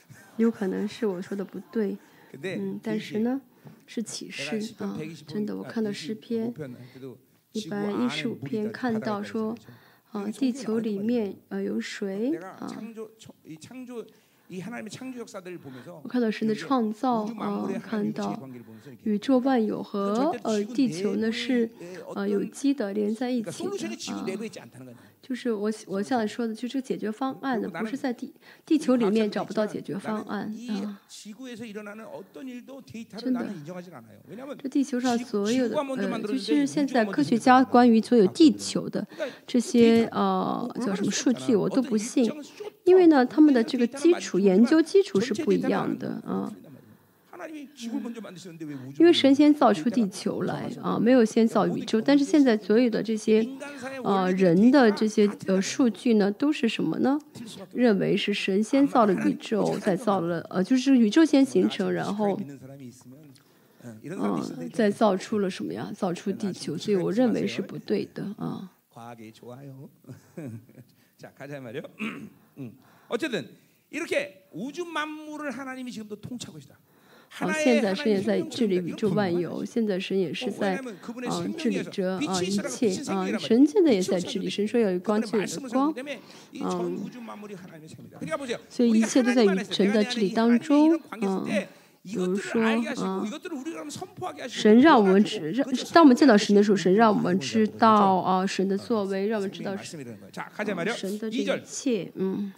有可能是我说的不对，嗯，但是呢，是启示啊，真的，我看到诗篇一百一十五篇，看到说，啊，地球里面呃有水啊，我看到神的创造啊，看到宇宙万有和呃地球呢是呃有机的连在一起的啊。就是我我现在说的，就这个解决方案呢，不是在地地球里面找不到解决方案啊。真的，这地球上所有的呃，就是现在科学家关于所有地球的这些呃叫什么数据，我都不信，因为呢，他们的这个基础研究基础是不一样的啊。因为神仙造出地球来啊，没有先造宇宙。但是现在所有的这些呃人的这些呃数据呢，都是什么呢？认为是神仙造了宇宙，再造了呃，就是宇宙先形成，然后嗯，再造出了什么呀？造出地球。所以我认为是不对的啊。好，现在神也在治理宇宙万有，现在神也是在啊治理着啊一切啊，神现在也在治理。神说要有光，就有光，嗯，所以一切都在于神的治理当中，嗯，比如说啊，神让我们知，让当我们见到神的时候，神让我们知道啊神的作为，让我们知道神的这一切，嗯。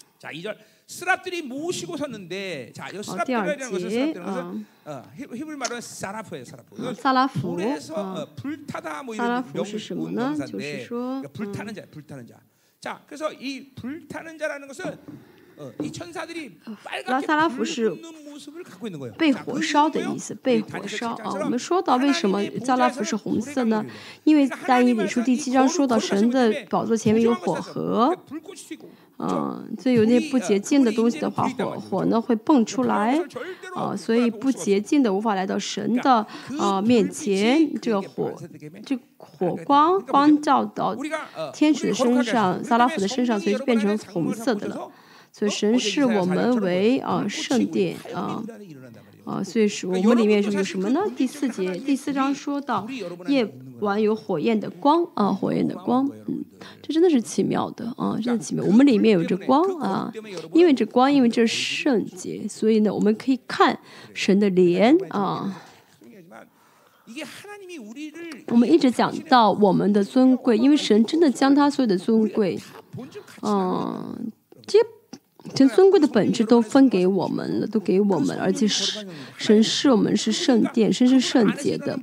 스랍들이모시고섰는데자이스랍들이라는것은스랍들은것은어히브리말로는사라프예요사라프 사라프 물에서어불타다뭐이런명문문단데불타는자불타는자자그래서이불타는자라는것은拉萨拉夫是被火烧的意思，被火烧啊。我们说到为什么萨拉夫是红色呢？因为在以理书第七章说到神的宝座前面有火河， 嗯，所以有那不洁净的东西的话，火火呢会蹦出来，啊，所以不洁净的无法来到神的啊面前。这个火，这火光光照到天使的身上，萨拉夫的身上，所以就变成红色的了。所以神视我们为啊圣殿啊啊，所以说我们里面是有什么呢？第四节第四章说到夜晚有火焰的光啊，火焰的光，嗯，这真的是奇妙的啊，真的奇妙。我们里面有着光啊，因为这光，因为这圣洁，所以呢，我们可以看神的脸啊。我们一直讲到我们的尊贵，因为神真的将他所有的尊贵，嗯，这。神尊贵的本质都分给我们了，都给我们，而且是神是我们是圣殿，神是圣洁的。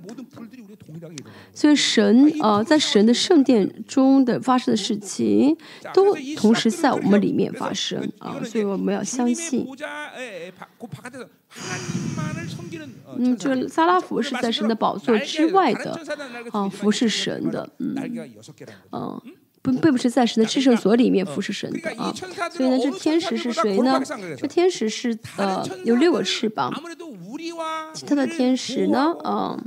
所以神呃，在神的圣殿中的发生的事情，都同时在我们里面发生啊，所以我们要相信。嗯，这萨拉福是在神的宝座之外的啊，服侍神的，嗯，嗯。不，并不是在神的至圣所里面服侍神的啊，所以呢，这天使是谁呢？这天使是呃，有六个翅膀，其他的天使呢，嗯。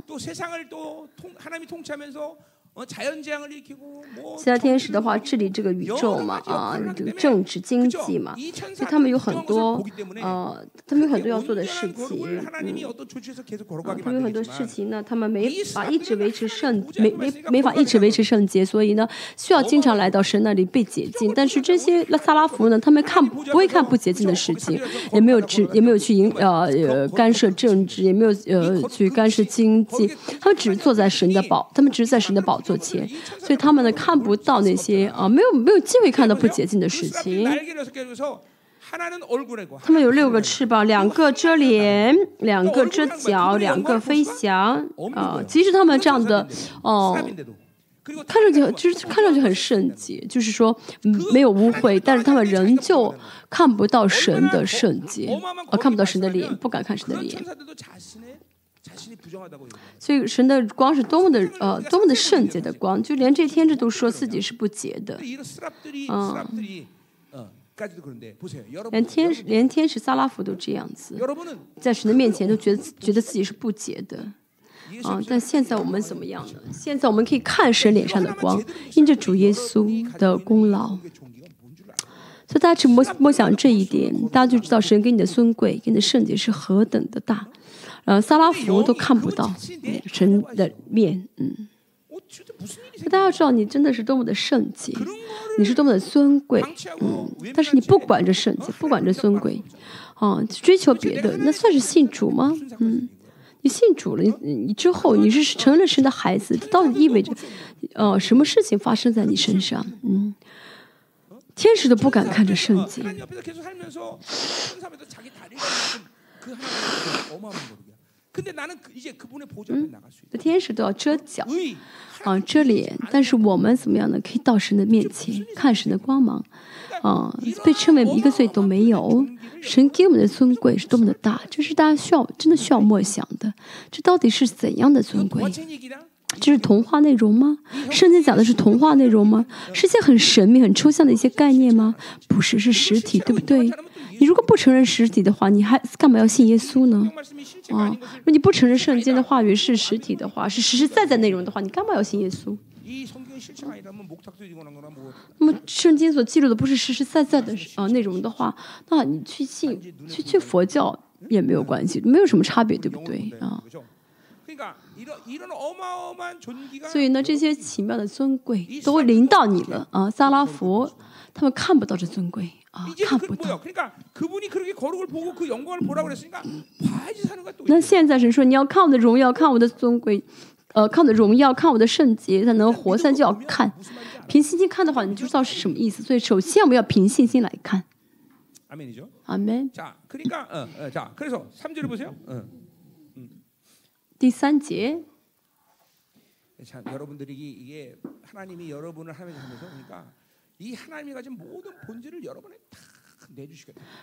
其他天使的话治理这个宇宙嘛，啊，政治经济嘛，所以他们有很多，呃，他们有很多要做的事情，嗯，他们有很多事情呢，他们没法一直维持圣，没没没法一直维持圣洁，所以呢，需要经常来到神那里被洁净。但是这些拉萨拉夫呢，他们看不会看不洁净的事情，也没有指也没有去影呃呃干涉政治，也没有呃去干涉经济，他们只是坐在神的宝，他们只是在神的宝。做钱，所以他们呢看不到那些啊，没有没有机会看到不洁净的事情。他们有六个翅膀，两个遮脸，两个遮脚，两个飞翔。啊，即使他们这样的哦，看上去就是看上去很圣洁，就是说没有污秽，但是他们仍旧看不到神的圣洁，啊，看不到神的脸，不敢看神的脸。所以神的光是多么的呃多么的圣洁的光，就连这天使都说自己是不洁的，嗯，连天使连天使萨拉夫都这样子，在神的面前都觉得觉得自己是不洁的，啊，但现在我们怎么样呢？现在我们可以看神脸上的光，因着主耶稣的功劳，所以大家去默默想这一点，大家就知道神给你的尊贵、给你的圣洁是何等的大。呃，萨拉福都看不到神的面，嗯。大家要知道，你真的是多么的圣洁，你是多么的尊贵，嗯，但是你不管这圣洁，不管这尊贵，啊，追求别的，那算是信主吗？嗯，你信主了，你你之后你是成了神的孩子，到底意味着，呃，什么事情发生在你身上？嗯，天使都不敢看着圣洁。嗯，天使都要遮脚，啊，遮脸，但是我们怎么样呢？可以到神的面前看神的光芒，啊，被称为一个罪都没有。神给我们的尊贵是多么的大，这是大家需要真的需要默想的。这到底是怎样的尊贵？这是童话内容吗？圣经讲的是童话内容吗？是些很神秘、很抽象的一些概念吗？不是，是实体，对不对？你如果不承认实体的话，你还干嘛要信耶稣呢？啊，如果你不承认圣经的话语是实体的话，是实实在在内容的话，你干嘛要信耶稣？那么圣经所记录的不是实实在在的啊内容的话，那你去信去去佛教也没有关系，没有什么差别，对不对啊？所以呢，这些奇妙的尊贵都会临到你了啊！萨拉佛他们看不到这尊贵。看不到。那现在是说你要看我的荣耀，看我的尊贵，呃，看我的荣耀，看我的圣洁，才能活。现在就要看，凭信心看的话，你就知道是什么意思。所以首先我们要凭信心来看。阿门。阿门。第三节。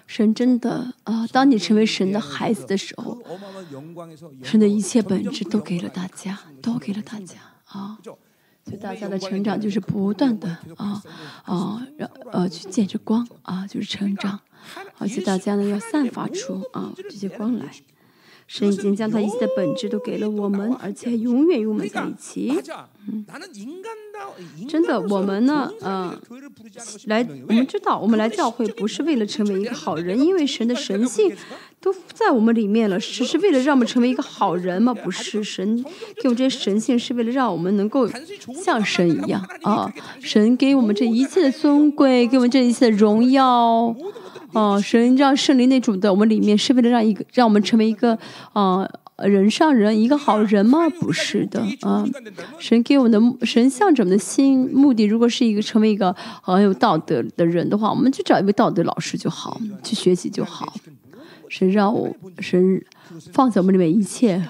神真的啊！当你成为神的孩子的时候，神的一切本质都给了大家，都给了大家啊！所以大家的成长就是不断的啊啊，让呃去见着光啊，就是成长，而且大家呢要散发出啊这些光来。神已经将他一切的本质都给了我们，而且永远与我们在一起。嗯，真的，我们呢，嗯，来，我们知道，我们来教会不是为了成为一个好人，因为神的神性都在我们里面了，只是为了让我们成为一个好人吗？不是，神给我们这些神性是为了让我们能够像神一样 啊！神给我们这一切的尊贵，给我们这一切的荣耀。哦，神让圣灵那主的我们里面是为了让一个让我们成为一个啊人上人一个好人吗？不是的啊，神给我们的神向着我们的心目的，如果是一个成为一个很有道德的人的话，我们就找一位道德老师就好，去学习就好。神让我神放在我们里面一切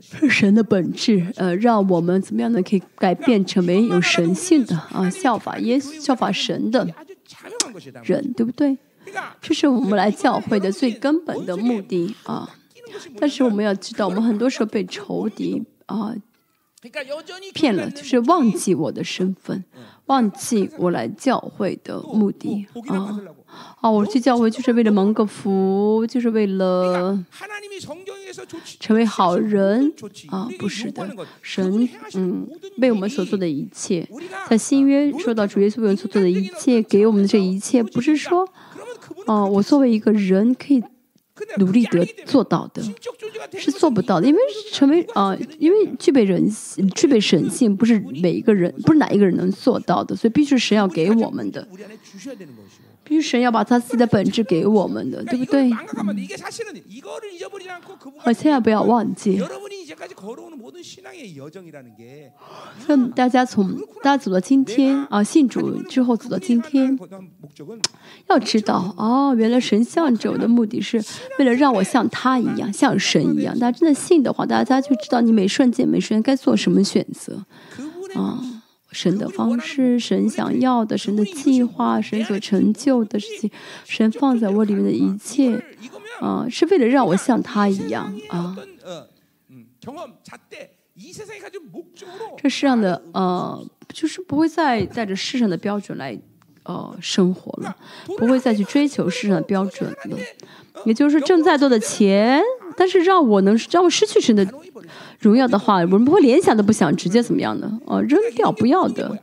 是神的本质，呃，让我们怎么样呢？可以改变成为有神性的啊，效法耶稣，效法神的。人对不对？这是我们来教会的最根本的目的啊！但是我们要知道，我们很多时候被仇敌啊骗了，就是忘记我的身份，忘记我来教会的目的啊！啊，我去教会就是为了蒙个福，就是为了成为好人啊！不是的，神嗯，为我们所做的一切，在新约说到主耶稣为我们所做的一切，给我们的这一切，不是说哦，我作为一个人可以努力得做到的，是做不到的，因为成为啊，因为具备人性、具备神性，不是每一个人，不是哪一个人能做到的，所以必须是神要给我们的。必须神要把他自己的本质给我们的，对不对？而千万不要忘记。那大家从大家走到今天啊，信主之后走到今天，要知道哦，原来神向着我的目的是为了让我像他一样，像神一样。大家真的信的话，大家就知道你每瞬间每瞬间该做什么选择啊。神的方式，神想要的，神的计划，神所成就的事情，神放在我里面的一切，啊，是为了让我像他一样啊。这世上的呃，就是不会再带着世上的标准来呃生活了，不会再去追求世上的标准了。也就是挣再多的钱，但是让我能让我失去神的。荣耀的话，我们不会联想都不想直接怎么样的哦，扔掉不要的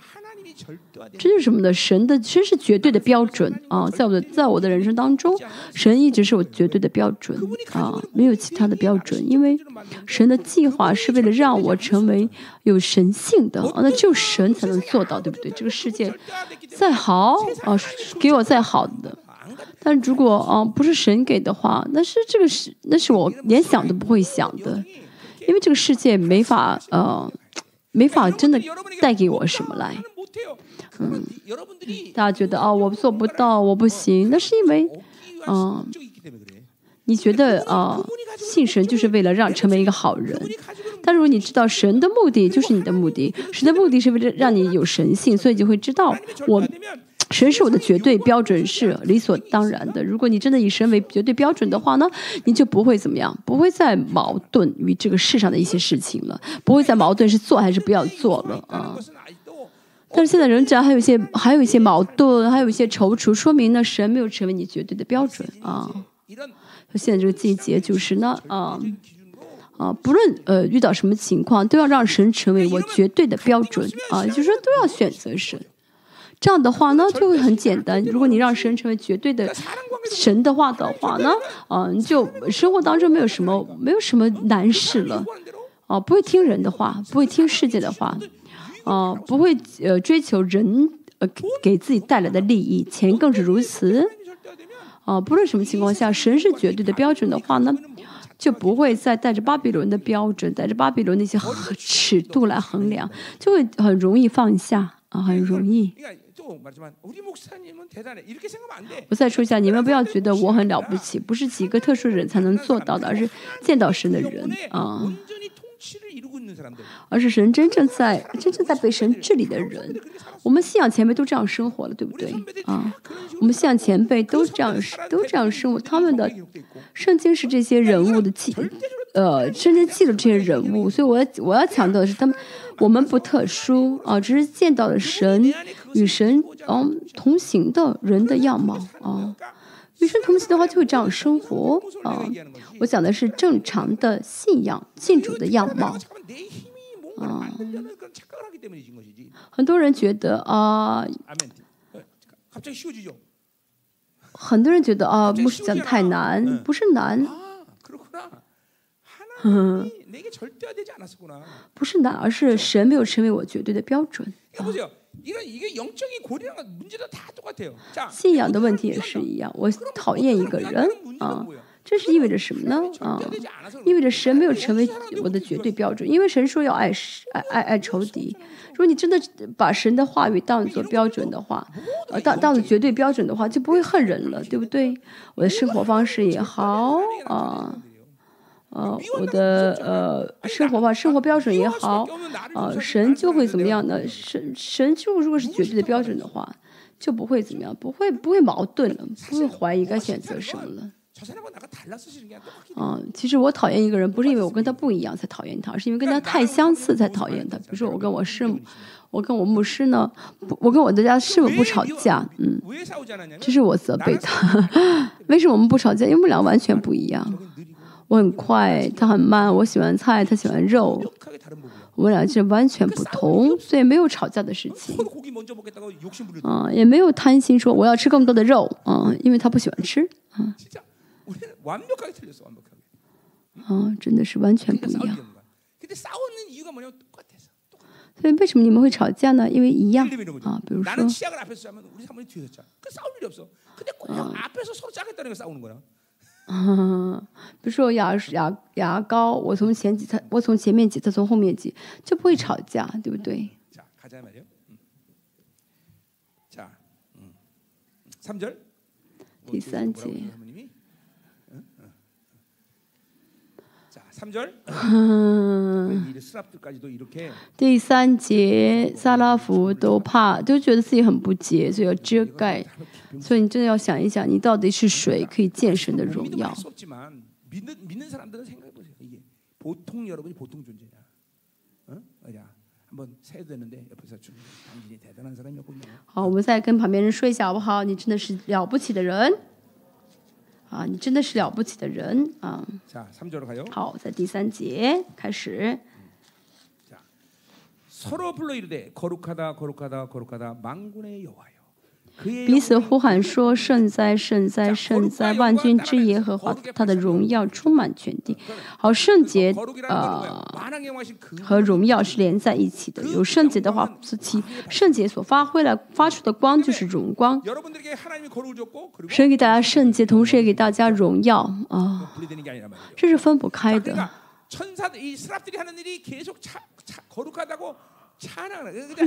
这就是什么呢？神的神是绝对的标准啊，在我的在我的人生当中，神一直是我绝对的标准啊，没有其他的标准，因为神的计划是为了让我成为有神性的啊，那只有神才能做到，对不对？这个世界再好啊，给我再好的，但如果啊不是神给的话，那是这个是那是我连想都不会想的，因为这个世界没法呃。没法真的带给我什么来，嗯，大家觉得啊，我做不到，我不行，那是因为，嗯，你觉得啊，信神就是为了让成为一个好人，但如果你知道神的目的就是你的目的，神的目的是为了让你有神性，所以就会知道我。神是我的绝对标准，是理所当然的。如果你真的以神为绝对标准的话呢，你就不会怎么样，不会再矛盾于这个世上的一些事情了，不会再矛盾是做还是不要做了啊。但是现在仍然还有一些，还有一些矛盾，还有一些踌躇，说明呢，神没有成为你绝对的标准啊。现在这个季节就是呢，啊啊，不论呃遇到什么情况，都要让神成为我绝对的标准啊，就是说都要选择神。这样的话呢，就会很简单。如果你让神成为绝对的神的话的话呢，嗯，就生活当中没有什么没有什么难事了，哦，不会听人的话，不会听世界的话，哦，不会呃追求人呃给自己带来的利益，钱更是如此。啊，不论什么情况下，神是绝对的标准的话呢，就不会再带着巴比伦的标准，带着巴比伦那些尺度来衡量，就会很容易放下啊，很容易。我再说一下，你们不要觉得我很了不起，不是几个特殊人才能做到的，而是见到神的人啊，而是神真正在真正在被神治理的人。我们信仰前辈都这样生活了，对不对啊？我们信仰前辈都这样都这样生活，他们的圣经是这些人物的记，呃，圣经记录这些人物，所以我要我要强调的是他们。我们不特殊啊，只是见到了神与神嗯同行的人的样貌啊。与神同行的话，就会这样生活啊。我讲的是正常的信仰、信主的样貌。啊。很多人觉得啊，很多人觉得啊，牧师讲太难，不是难。不是难，而是神没有成为我绝对的标准。信仰的问题也是一样，我讨厌一个人啊，这是意味着什么呢？啊，意味着神没有成为我的绝对标准，因为神说要爱爱爱爱仇敌。如果你真的把神的话语当做标准的话，呃，当当做绝对标准的话，就不会恨人了，对不对？我的生活方式也好啊。呃，我的呃生活吧，生活标准也好，呃，神就会怎么样呢？神神就如果是绝对的标准的话，就不会怎么样，不会不会矛盾了，不会怀疑该选择什么了。嗯，其实我讨厌一个人，不是因为我跟他不一样才讨厌他，是因为跟他太相似才讨厌他。比如说我跟我师母，我跟我牧师呢，我跟我的家师母不吵架，嗯，这是我责备他。为什么我们不吵架？因为我们俩完全不一样。我很快，他很慢。我喜欢菜，他喜欢肉。我们俩是完全不同，所以没有吵架的事情。啊，也没有贪心说我要吃更多的肉啊，因为他不喜欢吃啊。啊，真的是完全不一样。所以为什么你们会吵架呢？因为一样啊，比如说。比如说牙牙牙膏，我从前挤，他我从前面挤，他从后面挤，就不会吵架，对不对？第三节。第三节，萨拉夫都怕，都觉得自己很不洁，所以要遮盖。所以你真的要想一想，你到底是谁可以见神的荣耀？好，我们再跟旁边人说一下好不好？你真的是了不起的人。啊，你真的是了不起的人啊！好，在第三节开始。 서로 불러 이르되 거룩하다 거룩하다 거룩하다 만군의 여호와여. 彼此呼喊说：“圣哉，圣哉，圣哉！万军之耶和华，他的荣耀充满全地。”好，圣洁呃和荣耀是连在一起的。有圣洁的话，其圣洁所发挥了发出的光就是荣光。神给大家圣洁，同时也给大家荣耀啊，这是分不开的。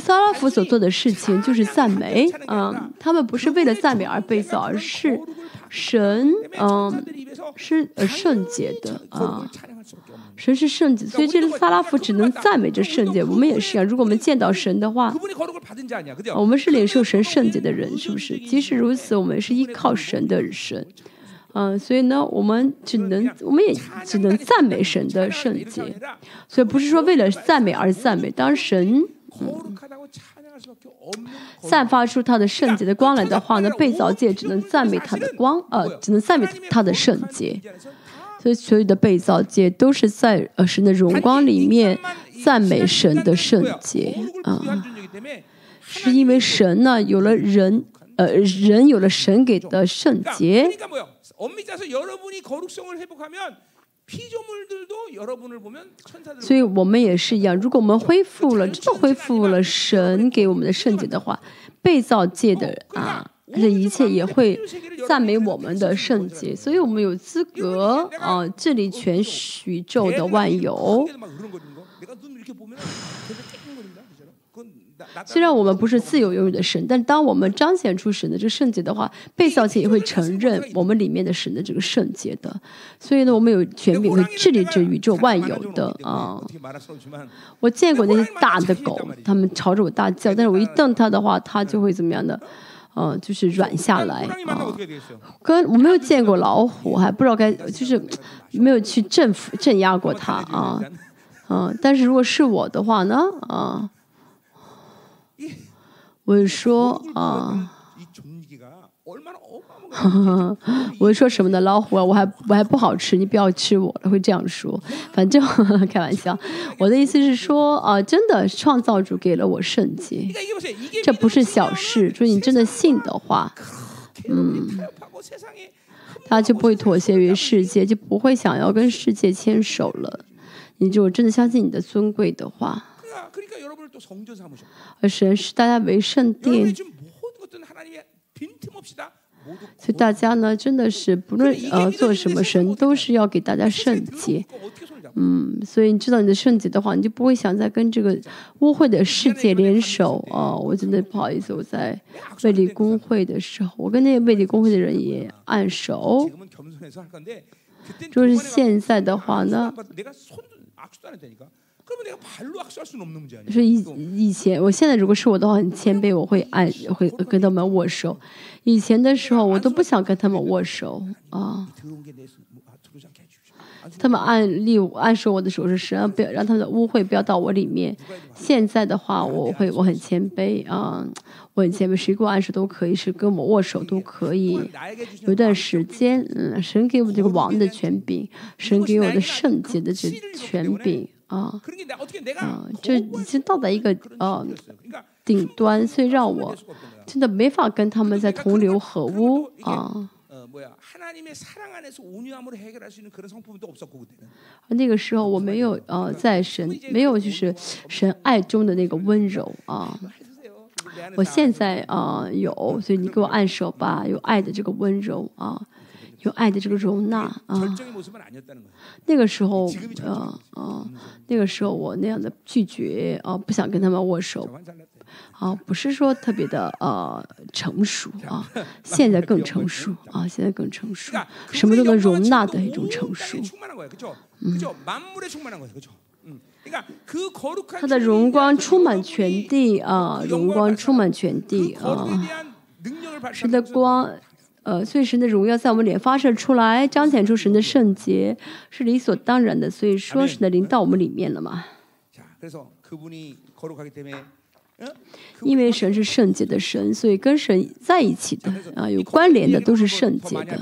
萨拉夫所做的事情就是赞美，嗯，他们不是为了赞美而被造，而是神，嗯，是呃圣洁的啊，神是圣洁，所以这个萨拉夫只能赞美这圣洁。我们也是啊，如果我们见到神的话，我们是领受神圣洁的人，是不是？即使如此，我们是依靠神的神。嗯，所以呢，我们只能，我们也只能赞美神的圣洁，所以不是说为了赞美而赞美。当神散发出他的圣洁的光来的话呢，被造界只能赞美他的光，呃，只能赞美他的圣洁。所以所有的被造界都是在呃神的荣光里面赞美神的圣洁啊，是因为神呢有了人，呃，人有了神给的圣洁。所以，我们也是一样。如果我们恢复了，真的恢复了神给我们的圣洁的话，被造界的啊，这一切也会赞美我们的圣洁。所以我们有资格啊，治理全宇宙的万有。虽然我们不是自由拥有的神，但当我们彰显出神的这个圣洁的话，被造界也会承认我们里面的神的这个圣洁的。所以呢，我们有权柄会治理这宇宙万有的啊。我见过那些大的狗，它们朝着我大叫，但是我一瞪它的话，它就会怎么样的？嗯，就是软下来啊。跟我没有见过老虎，还不知道该就是没有去镇服镇压过它啊。嗯，但是如果是我的话呢？啊。我说啊，我说什么呢？老虎啊，我还我还不好吃，你不要吃我了，会这样说。反正 开玩笑，我的意思是说啊，真的创造主给了我圣洁，这不是小事。说你真的信的话，嗯，他就不会妥协于世界，就不会想要跟世界牵手了。你就真的相信你的尊贵的话。而神是大家为圣殿，所以大家呢，真的是不论呃做什么，神都是要给大家圣洁。嗯，所以你知道你的圣洁的话，你就不会想再跟这个污秽的世界联手啊！我真的不好意思，我在卫理公会的时候，我跟那个卫理公会的人也按手。就是现在的话呢。是以以前，我现在如果是我的话，很谦卑，我会按会跟他们握手。以前的时候，我都不想跟他们握手啊。他们按例按手我的手是神，不要让他们的污秽不要到我里面。现在的话，我会我很谦卑啊，我很谦卑，谁给我按手都可以，是跟我握手都可以。有一段时间，嗯，神给我这个王的权柄，神给我的圣洁的这权柄。啊，啊，这已经到达一个呃顶端，所以让我真的没法跟他们在同流合污啊。那个时候我没有呃在神没有就是神爱中的那个温柔啊。我现在啊有，所以你给我按手吧，有爱的这个温柔啊。有爱的这个容纳啊，那个时候，呃呃，那个时候我那样的拒绝啊，不想跟他们握手，啊，不是说特别的呃成熟啊，现在更成熟啊，现在更成熟，什么都能容纳的一种成熟，嗯，他的荣光充满全地啊，荣光充满全地啊，神的光。呃，所以神的荣耀在我们脸发射出来，彰显出神的圣洁，是理所当然的。所以说，神的灵到我们里面了嘛？因为神是圣洁的神，所以跟神在一起的啊，有关联的都是圣洁的。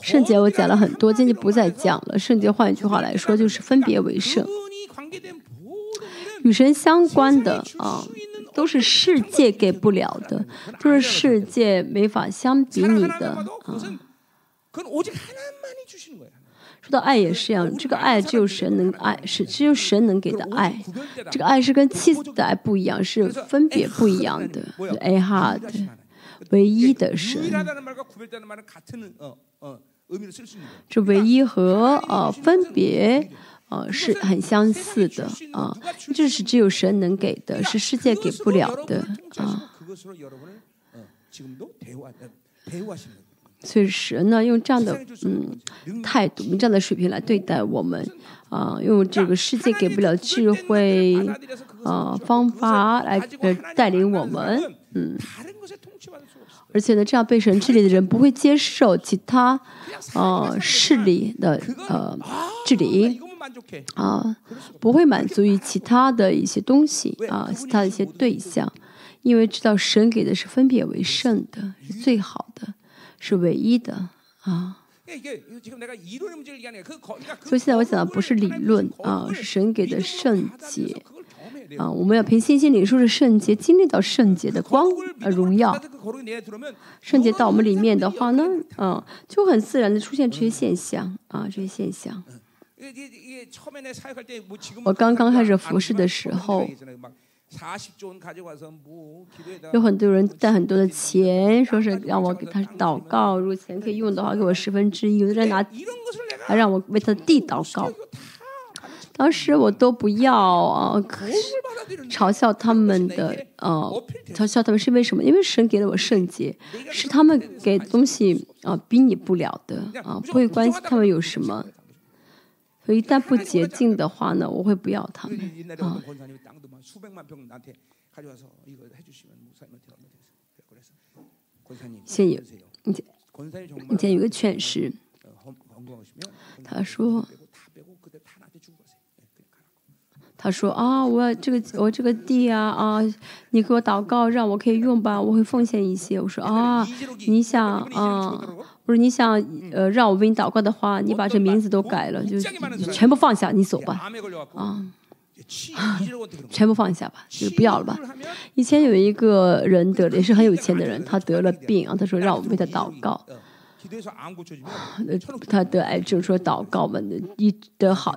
圣洁我讲了很多，今天不再讲了。圣洁换一句话来说，就是分别为圣。与神相关的啊，都是世界给不了的，都是世界没法相比你的啊。说到爱也是一样，这个爱只有神能爱，是只有神能给的爱。这个爱是跟妻子的爱不一样，是分别不一样的。爱哈的，唯一的神。这唯一和呃分别。呃是很相似的啊就是只有神能给的是世界给不了的啊所以神呢用这样的嗯态度用这样的水平来对待我们啊用这个世界给不了智慧啊方法来呃带领我们嗯而且呢这样被神治理的人不会接受其他啊势力的呃治理啊不会满足于其他的一些东西啊其他的一些对象因为知道神给的是分别为圣的是最好的是唯一的啊。所以现在我讲的不是理论啊是神给的圣洁啊我们要凭信心领受着圣洁经历到圣洁的光荣耀。圣洁到我们里面的话呢嗯就很自然的出现这些现象啊这些现象。我刚刚开始服侍的时候，有很多人带很多的钱，说是让我给他祷告，如果钱可以用的话，给我十分之一。有的人拿，还让我为他的地祷告。当时我都不要啊，可是嘲笑他们的呃，嘲笑他们是为什么？因为神给了我圣洁，是他们给东西啊、比拟不了的啊、不会关心他们有什么。所以一旦不洁净的话呢，我会不要他们啊。现有，以前以前有个劝师，他说，他说啊，我这个我这个地啊啊，你给我祷告，让我可以用吧，我会奉献一些。我说啊，你想啊。不是你想呃让我为你祷告的话，你把这名字都改了，就全部放下，你走吧，啊，全部放下吧，就不要了吧。以前有一个人得了，也是很有钱的人，他得了病啊，他说让我为他祷告。呃，他得癌症，说祷告嘛，一得好，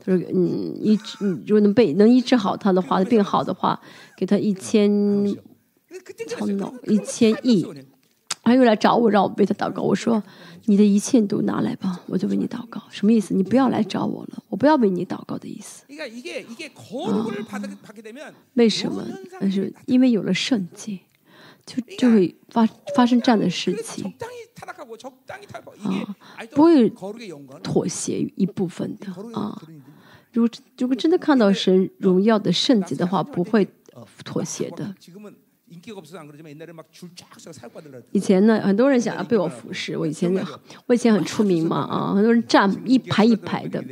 他说嗯，一嗯，如果能被能医治好他的话，病好的话，给他一千，一千亿。他又来找我，让我为他祷告。我说：“你的一切你都拿来吧，我就为你祷告。什么意思？你不要来找我了，我不要为你祷告的意思。啊”为什么？但是因为有了圣洁，就就会发发生这样的事情。啊，不会妥协一部分的啊。如果如果真的看到神荣耀的圣洁的话，不会妥协的。以前呢很多人想要被我服侍我以前我以前很出名嘛啊很多人站一排一排的。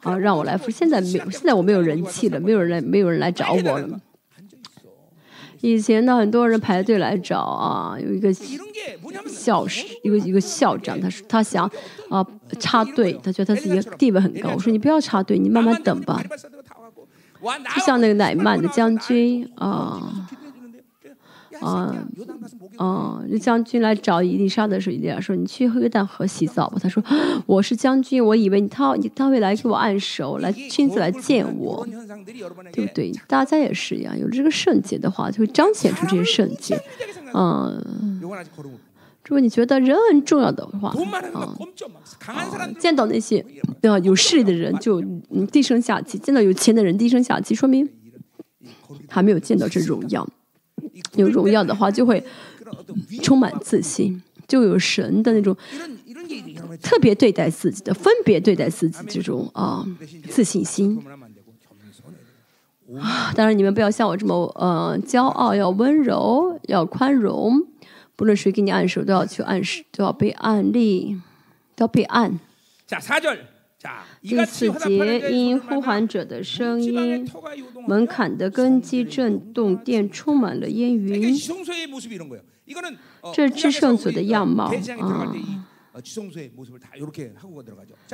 啊让我来服现在没现在我没有人气了没有人来没有人来找我了。以前呢很多人排队来找啊有一个校一个一个校长他说他想啊插队他觉得他自己地位很高我说你不要插队你慢慢等吧。就像那个乃曼的将军啊。啊，哦，那将军来找伊丽莎的时候，伊丽莎说：“你去约旦河洗澡吧。”他说：“我是将军，我以为你他你他会来给我按手，来亲自来见我，对不对？大家也是一样，有这个圣洁的话，就会彰显出这些圣洁。啊，如果你觉得人很重要的话，啊，见到那些对吧有势力的人，就低声下气；见到有钱的人，低声下气，说明还没有见到这种样。”有荣耀的话就会充满自信就有神的那种特别对待自己的分别对待自己这种啊自信心。啊当然你们不要像我这么呃骄傲要温柔要宽容不论谁给你暗示都要去暗示都要被按力都要被暗第四节，因呼喊者的声音，门槛的根基震动，殿充满了烟云。这是至圣祖的样貌啊。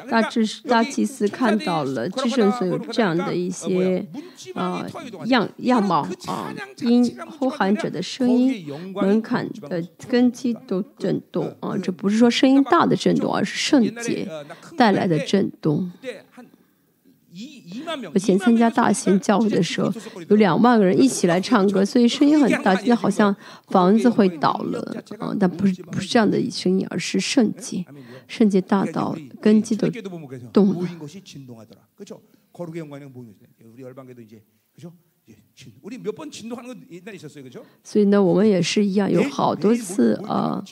大祭大祭司看到了至圣所有这样的一些啊样样貌啊，因呼喊者的声音、门槛的根基都震动啊，这不是说声音大的震动，而是圣洁带来的震动。我前参加大型教会的时候，有两万个人一起来唱歌，所以声音很大，就好像房子会倒了啊！但不是不是这样的声音，而是圣洁，圣洁大到根基都动了。所以呢，我们也是一样，有好多次啊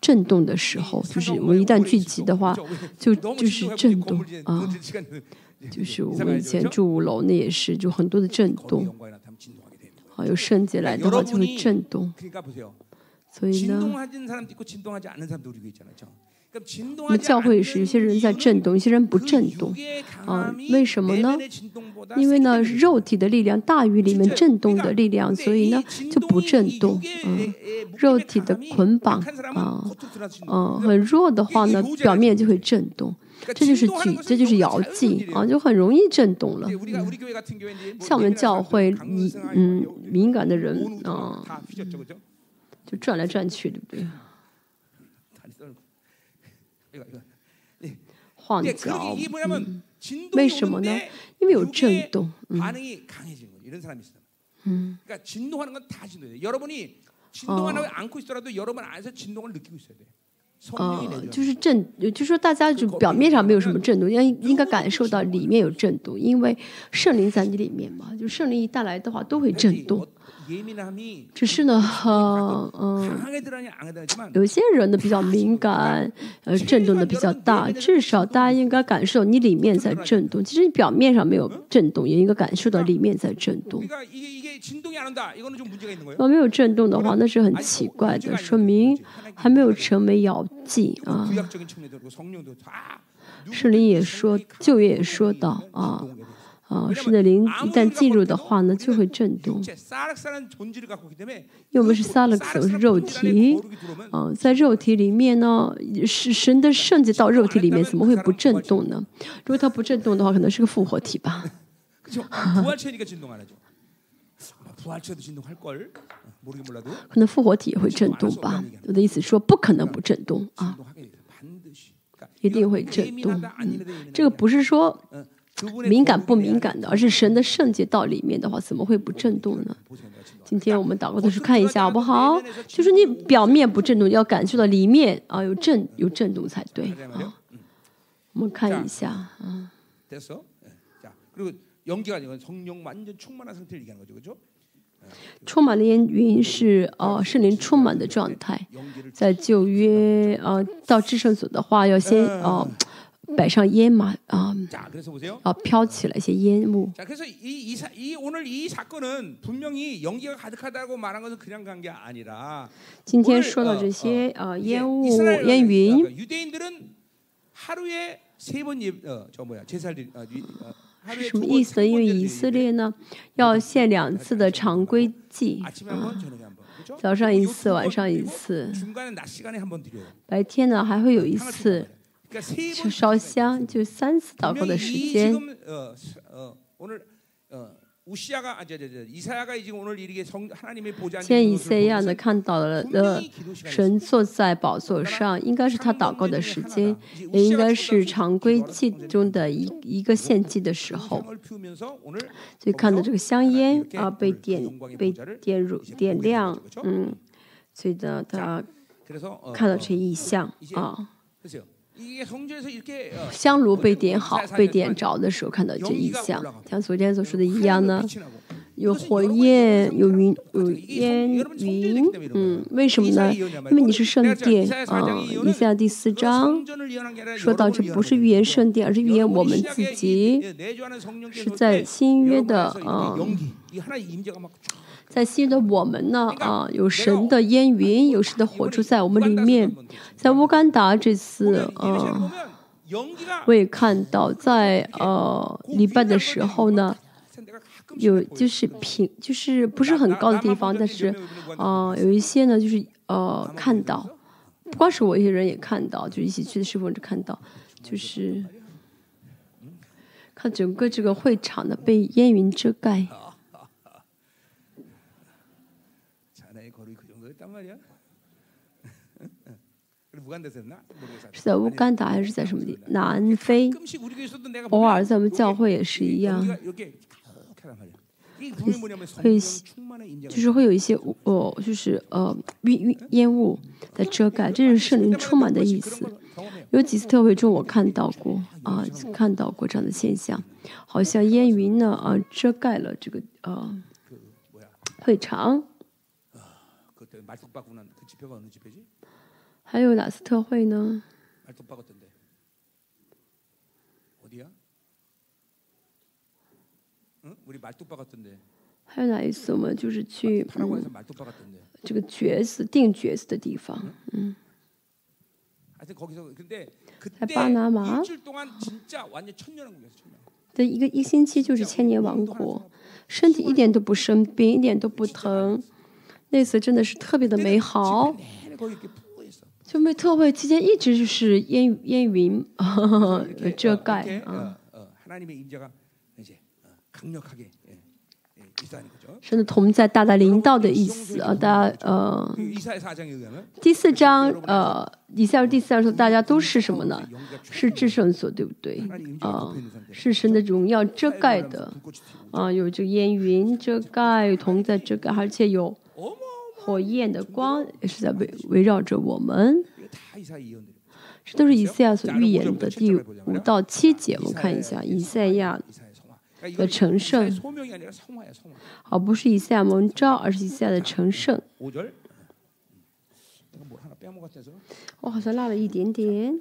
震动的时候，就是我们一旦聚集的话，就就是震动啊。就是我们以前住五楼，那也是就很多的震动，好有圣洁来的话就会震动。所以呢，我们教会是有些人在震动，有些人不震动啊？为什么呢？因为呢，肉体的力量大于里面震动的力量，所以呢就不震动。嗯，肉体的捆绑啊，嗯，很弱的话呢，表面就会震动。这就是举，这就是摇祭啊，就很容易震动了。像我们教会，你嗯，敏感的人啊，就转来转去，对不对？晃脚，为什么呢？因为有震动。嗯。嗯。呃，就是震，就是说大家就表面上没有什么震动，应应该感受到里面有震动，因为圣灵在你里面嘛，就圣灵一带来的话都会震动。只是呢，呃，嗯，有些人呢比较敏感，呃，震动的比较大，至少大家应该感受你里面在震动。其实你表面上没有震动，也应该感受到里面在震动。没有震动的话，那是很奇怪的，说明还没有成为咬剂啊。圣灵也说，旧约也说到啊。啊，是的，灵一旦进入的话呢，就会震动。因为我们是萨勒克斯，是肉体，啊，在肉体里面呢，是神的圣洁到肉体里面，怎么会不震动呢？如果它不震动的话，可能是个复活体吧。可能复活体也会震动吧。我的意思说，不可能不震动啊，一定会震动。这个不是说。敏感不敏感的，而是神的圣洁到里面的话，怎么会不震动呢？今天我们祷告的时候看一下好不好？就是你表面不震动，要感受到里面啊有震有震动才对啊。我们看一下啊。充满的烟云是哦圣灵充满的状态，在旧约啊到至圣所的话，要先哦。摆上烟嘛啊，啊飘起了一些烟雾。今天说到这些啊烟雾烟云。是什么意思呢？因为以色列呢要献两次的常规祭啊，早上一次，晚上一次，白天呢还会有一次。就烧香，就三次祷告的时间。现以赛亚呢看到了的神坐在宝座上，应该是他祷告的时间，也应该是常规祭中的一一个献祭的时候。所以看到这个香烟啊被点被点入点亮，嗯，所以呢他看到这异象啊。香炉被点好、被点着的时候，看到这异象，像昨天所说的一样呢，有火焰、有云、有烟云，嗯，为什么呢？因为你是圣殿啊。以下第四章说到，这不是预言圣殿，而是预言我们自己是在新约的啊。在新的我们呢啊，有神的烟云，有神的火柱在我们里面。在乌干达这次啊，我也看到，在呃礼拜的时候呢，有就是平，就是不是很高的地方，但是啊有一些呢就是呃看到不光是我，一些人也看到，就一起去的师傅就看到，就是看整个这个会场呢被烟云遮盖。是在乌干达，还是在什么地南非？偶尔在我们教会也是一样。会，就是会有一些，哦，就是呃，烟雾在遮盖，这是圣灵充满的意思。有几次特会中我看到过啊，看到过这样的现象，好像烟云呢，啊，遮盖了这个呃会场。还有哪次特惠呢？还有哪一次我们就是去嗯这个角色定角色的地方嗯？在巴拿马？的一个一星期就是千年王国。身体一点都不生病一点都不疼。那次真的是特别的美好。就没特会期间一直就是烟 烟云呵呵遮盖啊。神的同在，大大临到的意思啊，大家呃，第四章呃，以下第四章说大家都是什么呢？是至圣所，对不对？啊、呃，是神的荣耀遮盖的，啊、有这烟云遮盖，同在遮盖，而且有。火焰的光也是在围围绕着我们，这都是以赛亚所预言的第五到七节。我们看一下以赛亚的成圣，好，不是以赛亚蒙召，而是以赛亚的成圣。我好像落了一点点，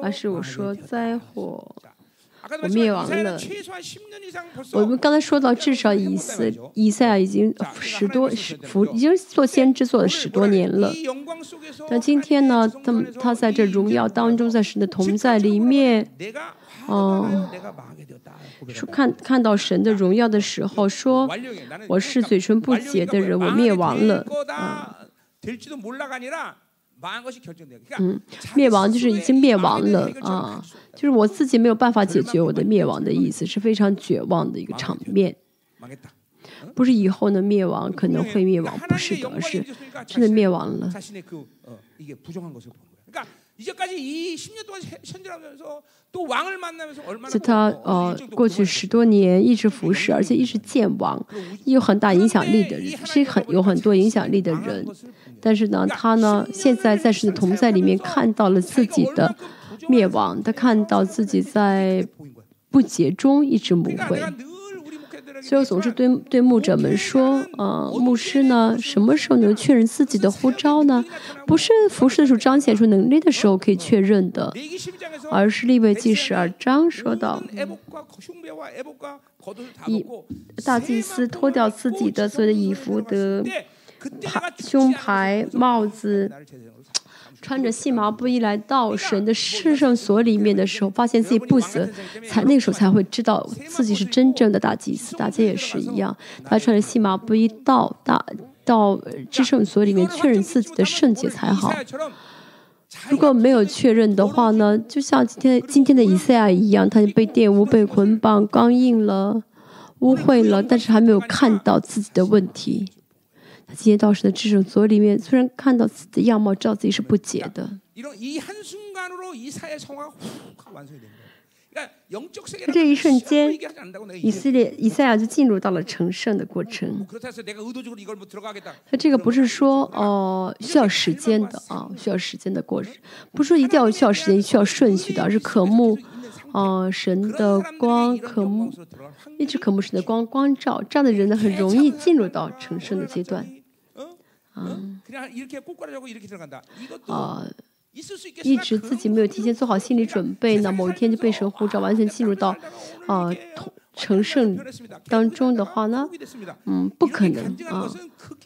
而是我说灾祸。我灭亡了。我们刚才说到，至少以赛以赛亚已经十多十，已经做先知做了十多年了。但今天呢，他他在这荣耀当中，在神的同在里面，哦，说看看到神的荣耀的时候，说我是嘴唇不洁的人，我灭亡了啊。嗯，灭亡就是已经灭亡了啊。就是我自己没有办法解决我的灭亡的意思，是非常绝望的一个场面。不是以后呢，灭亡可能会灭亡，不是的，而是真的灭亡了。所他呃，过去十多年一直服侍，而且一直见王，有很大影响力的人，是很有很多影响力的人。但是呢，他呢，现在在神的同在里面看到了自己的灭亡，他看到自己在不洁中一直不会。所以，我总是对对牧者们说，呃，牧师呢，什么时候能确认自己的呼召呢？不是服侍的时候、彰显出能力的时候可以确认的，而是利未记十二章说到，以大祭司脱掉自己的所有的衣服的牌、胸牌、帽子。穿着细麻布衣来到神的圣所里面的时候发现自己不死，才那时候才会知道自己是真正的大祭司，大家也是一样，他穿着细麻布衣到大，到至圣所里面确认自己的圣洁才好。如果没有确认的话呢，就像今天今天的以赛亚一样，他就被玷污，被捆绑，刚硬了，污秽了，但是还没有看到自己的问题。那今天道士的智胜所里面，虽然看到自己的样貌，知道自己是不洁的。这一瞬间，以色列以赛亚就进入到了成圣的过程。他这个不是说哦、呃、需要时间的啊，需要时间的过程，不是说一定要需要时间，需要顺序的，而是渴慕哦、神的光，渴慕一直渴慕神的光光照，这样的人呢很容易进入到成圣的阶段。嗯，一直自己没有提前做好心理准备呢，某一天就被神呼召，完全进入到呃成圣当中的话呢，嗯，不可能啊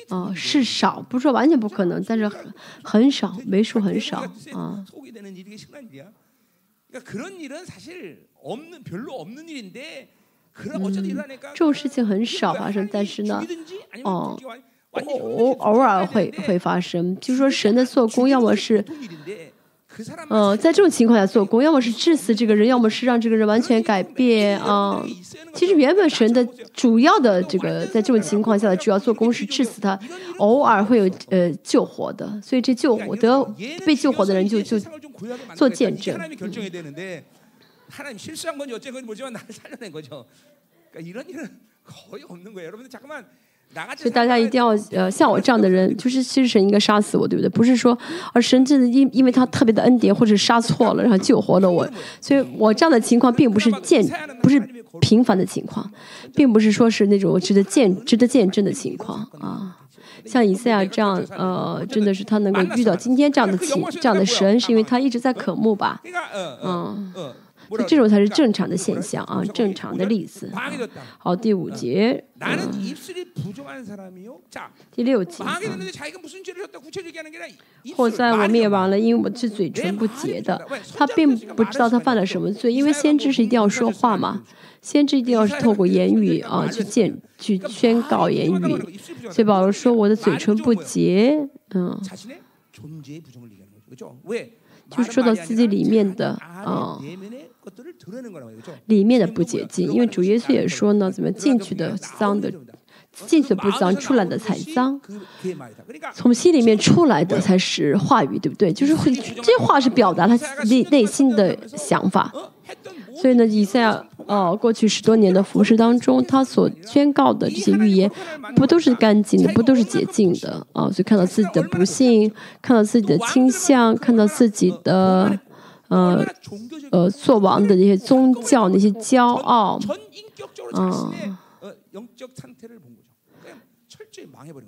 啊，是少，不是说完全不可能，但是很少，为数很少啊。嗯，这种事情很少发生，但是呢，哦。든지 아니면 어, 죽이고 아니- 偶偶尔会会发生，就是说神的做工，要么是。嗯，在这种情况下做工，要么是致死这个人，要么是让这个人完全改变啊。其实原本神的主要的这个，在这种情况下的主要做工是致死他，偶尔会有呃救活的，所以这救活得被救活的人就就做见证。 所以大家一定要呃像我这样的人，就是其实神应该杀死我，对不对？不是说而神真的因因为他特别的恩典，或者杀错了，然后救活了我。所以我这样的情况并不是见不是平凡的情况，并不是说是那种值得见值得见证的情况啊。像以赛亚这样呃，真的是他能够遇到今天这样的情这样的神，是因为他一直在渴慕吧？嗯。这种才是正常的现象啊，正常的例子。好，第五节。第六节。或在我灭亡了，因为我是嘴唇不洁的。他并不知道他犯了什么罪，因为先知是一定要说话嘛，先知一定要是透过言语啊去见去宣告言语。所以保罗说我的嘴唇不洁，嗯。就是说到自己里面的啊。里面的不洁净，因为主耶稣也说呢，怎么进去的脏的，进去不脏，出来的才脏。从心里面出来的才是话语，对不对？就是会这话是表达他内内心的想法。所以呢，以赛亚哦，过去十多年的服饰当中，他所宣告的这些预言，不都是干净的，不都是洁净的啊？所以看到自己的不幸，看到自己的倾向，看到自己的。呃呃，做王的那些宗教那些骄傲，嗯，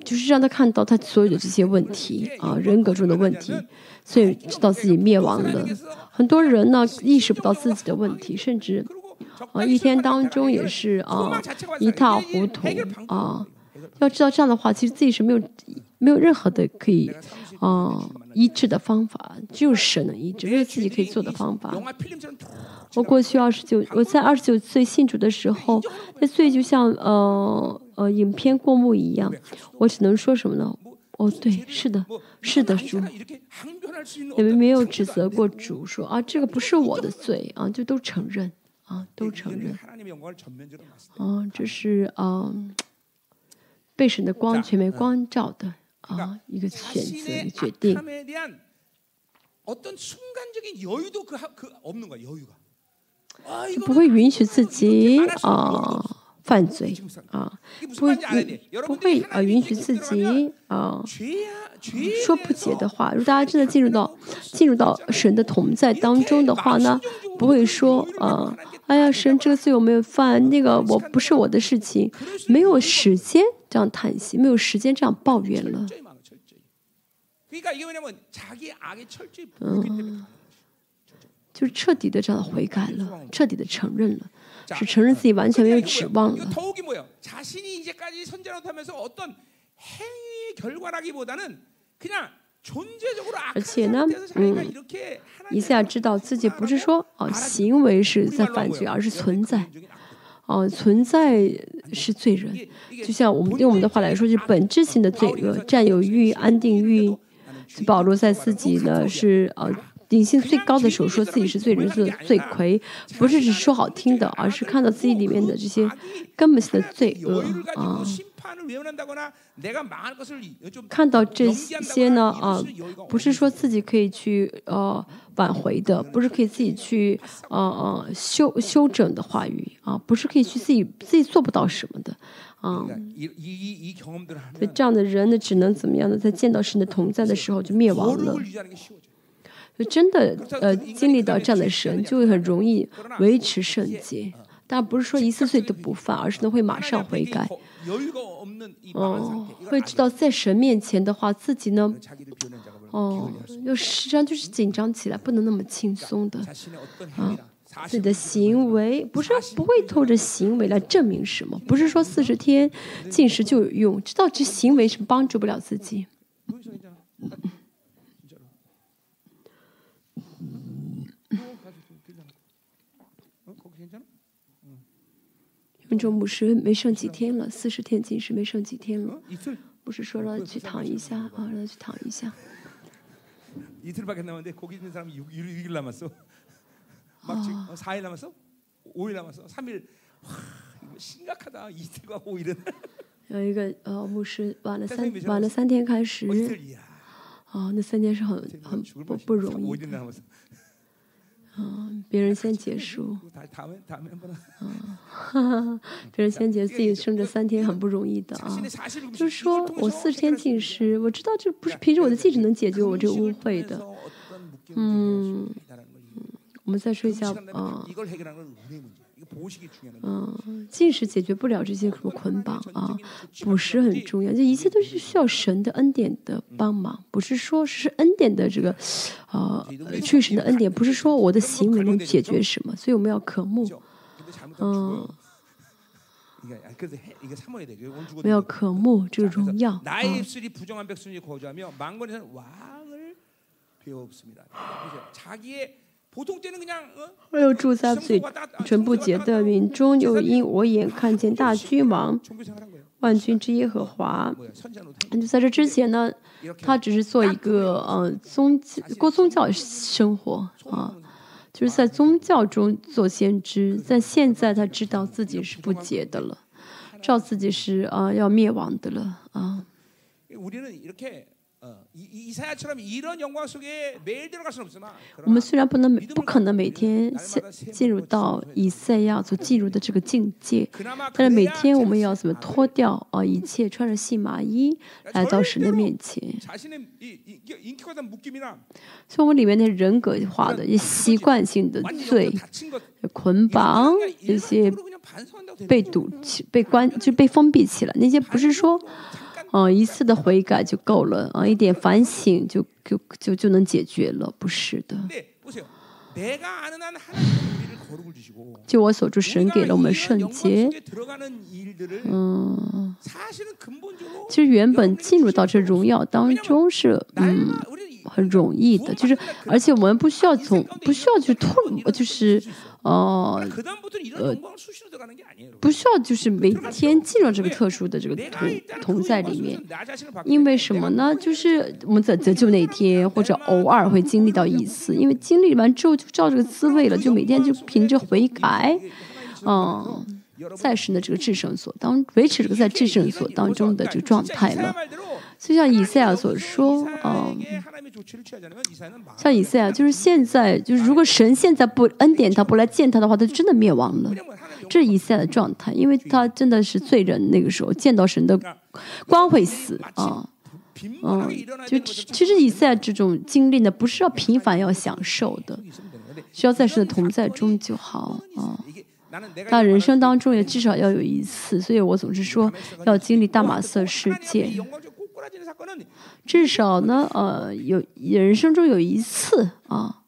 就是让他看到他所有的这些问题啊，人格中的问题，所以知道自己灭亡了。很多人呢意识不到自己的问题，甚至啊一天当中也是啊一塌糊涂啊。要知道这样的话，其实自己是没有没有任何的可以。哦，医治的方法只有神能医治，没有自己可以做的方法。我过去二十九，我在二十九岁信主的时候，那罪就像呃呃影片过目一样。我只能说什么呢？哦，对，是的，是的，主，你们没有指责过主，说啊这个不是我的罪啊，就都承认啊，都承认。啊，这是啊被神的光全面光照的。啊，一个选择，一个决定。不会允许自己啊犯罪啊，不会不会啊允许自己啊说不解的话。如果大家真的进入到 进入到神的同在当中的话呢，不会说啊，哎呀，神这个罪我没有犯，那个我不是我的事情，没有时间。这样叹息，没有时间这样抱怨了。嗯，就是彻底的这样悔改了，彻底的承认了，是承认自己完全没有指望了。而且呢，嗯，一下知道自己不是说哦行为是在犯罪，而是存在。哦，存在是罪人，就像我们用我们的话来说，就是本质性的罪恶，占有欲、安定欲。保罗在自己呢是呃底性最高的时候，说自己是罪人的罪魁，不是只是说好听的，而是看到自己里面的这些根本性的罪恶啊。看到这些呢，啊，不是说自己可以去呃挽回的，不是可以自己去呃呃修修整的话语啊，不是可以去自己自己做不到什么的啊。所以这样的人呢，只能怎么样呢？在见到神的同在的时候就灭亡了。就真的呃经历到这样的神，就会很容易维持圣洁。但不是说一次罪都不犯，而是呢会马上悔改。哦，会知道在神面前的话，自己呢，哦，要实际上就是紧张起来，不能那么轻松的啊。自己的行为不是不会透着行为来证明什么，不是说四十天进食就有用，知道这行为是帮助不了自己。中牧师没剩几天了，四十天禁食没剩几天了。不是说了去躺一下啊，让他去躺一下。밖에남았는데기는사람이일남았 어. 막지사일남았 어, 오일남았 어, 삼 일. 심각하 다. 이틀과오일 은. 有一个呃牧师晚了三晚了三天开始，哦，那三天是很很不不容易。嗯，别人先结束，嗯，别人先结束，自己生这三天很不容易的啊。就是说我四十天禁食，我知道这不是凭着我的气术能解决我这个污秽的。嗯，我们再说一下，嗯。嗯，禁食解决不了这些捆绑啊，捕食很重要，这一切都是需要神的恩典的帮忙，不是说是恩典的这个，呃，去神的恩典，不是说我的行为能解决什么，所以我们要渴慕，嗯，没有渴慕这个荣耀。又住在嘴唇不洁的云中，又因我眼看见大君王，万军之耶和华。就在这之前呢，他只是做一个呃宗过宗教生活啊，就是在宗教中做先知。但现在他知道自己是不洁的了，知道自己是啊、要灭亡的了啊。我们虽然不能不可能每天进入到以赛亚所进入的这个境界，但是每天我们要怎么脱掉啊一切，穿着细麻衣来到神的面前。所以，我们里面的人格化的、一习惯性的罪、捆绑、一些被堵起、被关，就被封闭起来，那些不是说。哦，一次的悔改就够了，啊、哦，一点反省就就就就能解决了，不是的。就我所住，神给了我们圣洁。嗯，其实原本进入到这荣耀当中是，嗯。很容易的，就是，而且我们不需要从，不需要去突，就是，呃，呃，不需要就是每天进入这个特殊的这个同同在里面，因为什么呢？就是我们在得救那天或者偶尔会经历到一次，因为经历完之后就照这个滋味了，就每天就凭着悔改，嗯，在生的这个制胜所当维持这个在制胜所当中的这个状态了。就像以赛亚所说，嗯，像以赛亚就是现在，就是如果神现在不恩典他，不来见他的话，他就真的灭亡了。这是以赛亚的状态，因为他真的是罪人，那个时候见到神的光会死。啊嗯，就其实以赛亚这种经历呢，不是要平凡，要享受的，需要在神的同在中就好。嗯，他人生当中也至少要有一次，所以我总是说要经历大马色世界。至少呢呃有人生中有一次啊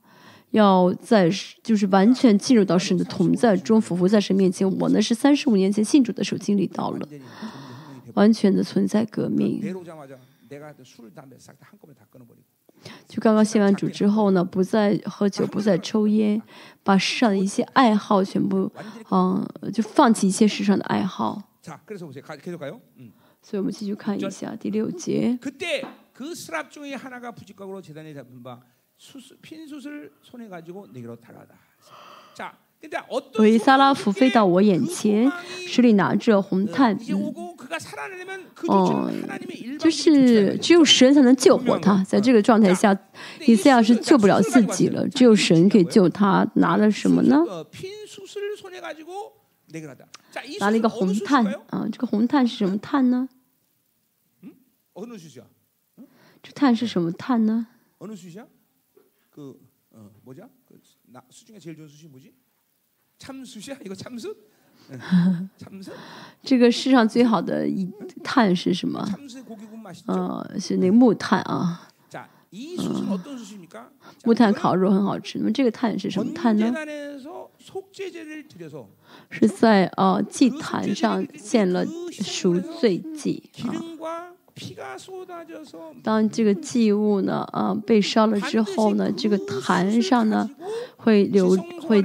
要在就是完全进入到神的同在中仿佛在神面前我呢是三十五年前信主的时候经历到了完全的存在革命。就刚刚信完主之后呢不再喝酒不再抽烟把世上的一些爱好全部嗯就放弃一些世上的爱好。그래서 보세요 가, 계속 가요 음. 所以我们继续看一下第六节。 그때 그 스랍 중에 하나가 부직각으로 재단에 잡은 바 수수, 핀숯을 손에 가지고 내게로 달아다 자 근데 어떤 维撒拉夫飞到我眼前，手里拿着红炭， 이제 오고 그가 살아내려면 그 어, 조치는 하나님의 就 일방적인 是只有神才能救活他。在这个状态下，以赛亚是救不了自己了，只有神可以救他。拿了什么呢？ 어, 핀숯을 손에 가지고 내게로 하다 자, 이 拿了一 숯은 个 어느 红炭 숯일까요? 啊，这个红炭是什么炭呢？ 어느 숯이야? 这炭是什么炭呢？ 어느 숯이야? 그 어, 뭐죠? 그, 나, 숯 중에 제일 좋은 숯이 뭐지? 참숯이야? 이거 참숯? 응. 참숯? 这个世上最好的一炭是什么？ 참숯 고기군 맛있죠? 呃，是那个木炭啊， 자, 이 숯은 어떤 숯입니까? 木炭烤肉很好吃。那么这个炭是什么炭呢？ 번제단에서 속죄제를 드려서 是在呃祭坛上献了赎罪祭啊。 기름과 피가 쏟아져서 当这个祭物呢，啊，被烧了之后呢，这个坛上呢，会流会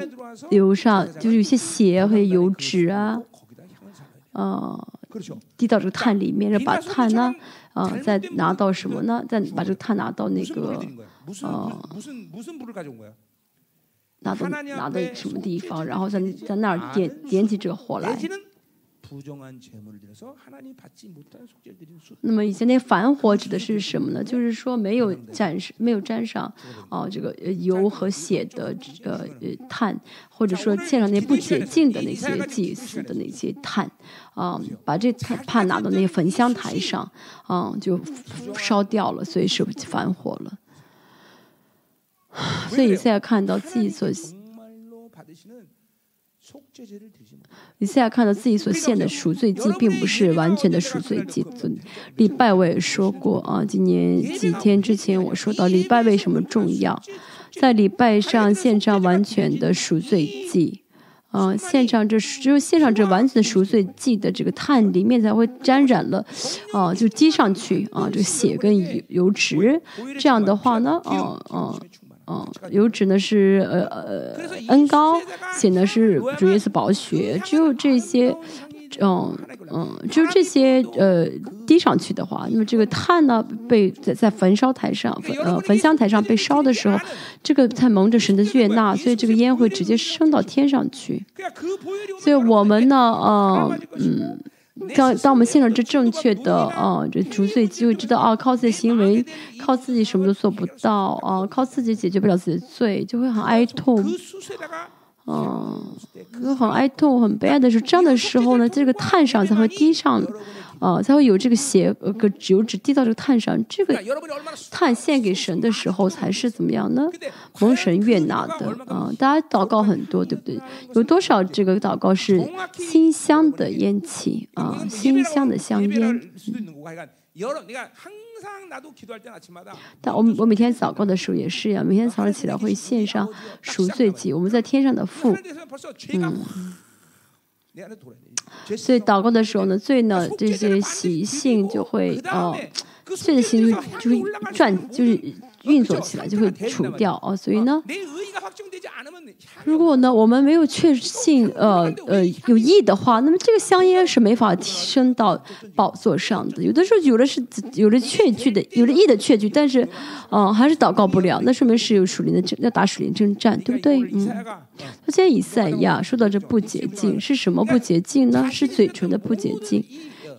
流上，就是有些血，会油脂啊，啊，滴到这个炭里面，然后把炭呢，啊，再拿到什么呢？再把这个炭拿到那个，啊，拿到拿到什么地方，然后在在那儿点点起这个火来。那么以前那反火指的是什么呢？就是说没有沾没有沾上啊这个油和血的呃碳，或者说献上那不洁净的那些祭祀的那些碳啊，把这碳拿到那个焚香台上啊，就烧掉了，所以是反火了。所以现在看到自己所。你现在看到自己所献的赎罪祭，并不是完全的赎罪祭。礼拜我也说过啊，今年几天之前我说到礼拜为什么重要，在礼拜上献上完全的赎罪祭，啊，献上这只有献上这完全的赎罪祭的这个炭里面才会沾染了，啊，就滴上去啊，这个血跟油油脂，这样的话呢，啊啊。嗯，油脂呢是呃呃恩高，血呢是主要是保血，只有这些，嗯嗯，只有这些呃滴上去的话，那么这个炭呢被在在焚烧台上焚，呃焚香台上被烧的时候，这个才蒙着神的悦纳，所以这个烟会直接升到天上去。所以我们呢，呃嗯。当当我们信了这正确的啊，这赎罪机会知道啊，靠自己的行为，靠自己什么都做不到啊，靠自己解决不了自己的罪，就会很哀痛，嗯，很哀痛，很悲哀的时候，这样的时候呢，这个炭上才会滴上。啊，才会有这个血呃个油脂滴到这个炭上，这个炭献给神的时候才是怎么样呢？蒙神悦纳的啊！大家祷告很多，对不对？有多少这个祷告是馨香的烟气啊？馨香的香烟。但我我每天祷告的时候也是呀，每天早上起来会献上赎罪祭。我们在天上的父，嗯。所以祷告的时候呢，罪呢这些习性就会哦，罪的行就就会转，就是运作起来，就会除掉哦。所以呢。如果呢，我们没有确信，呃呃有义的话，那么这个香烟是没法提升到宝座上的。有的时候有的是有了确据的，有了义的确据，但是，嗯，还是祷告不了。那说明是有属灵的征，要打属灵征战，对不对？嗯。那现在以赛亚说到这不洁净是什么不洁净呢？是嘴唇的不洁净。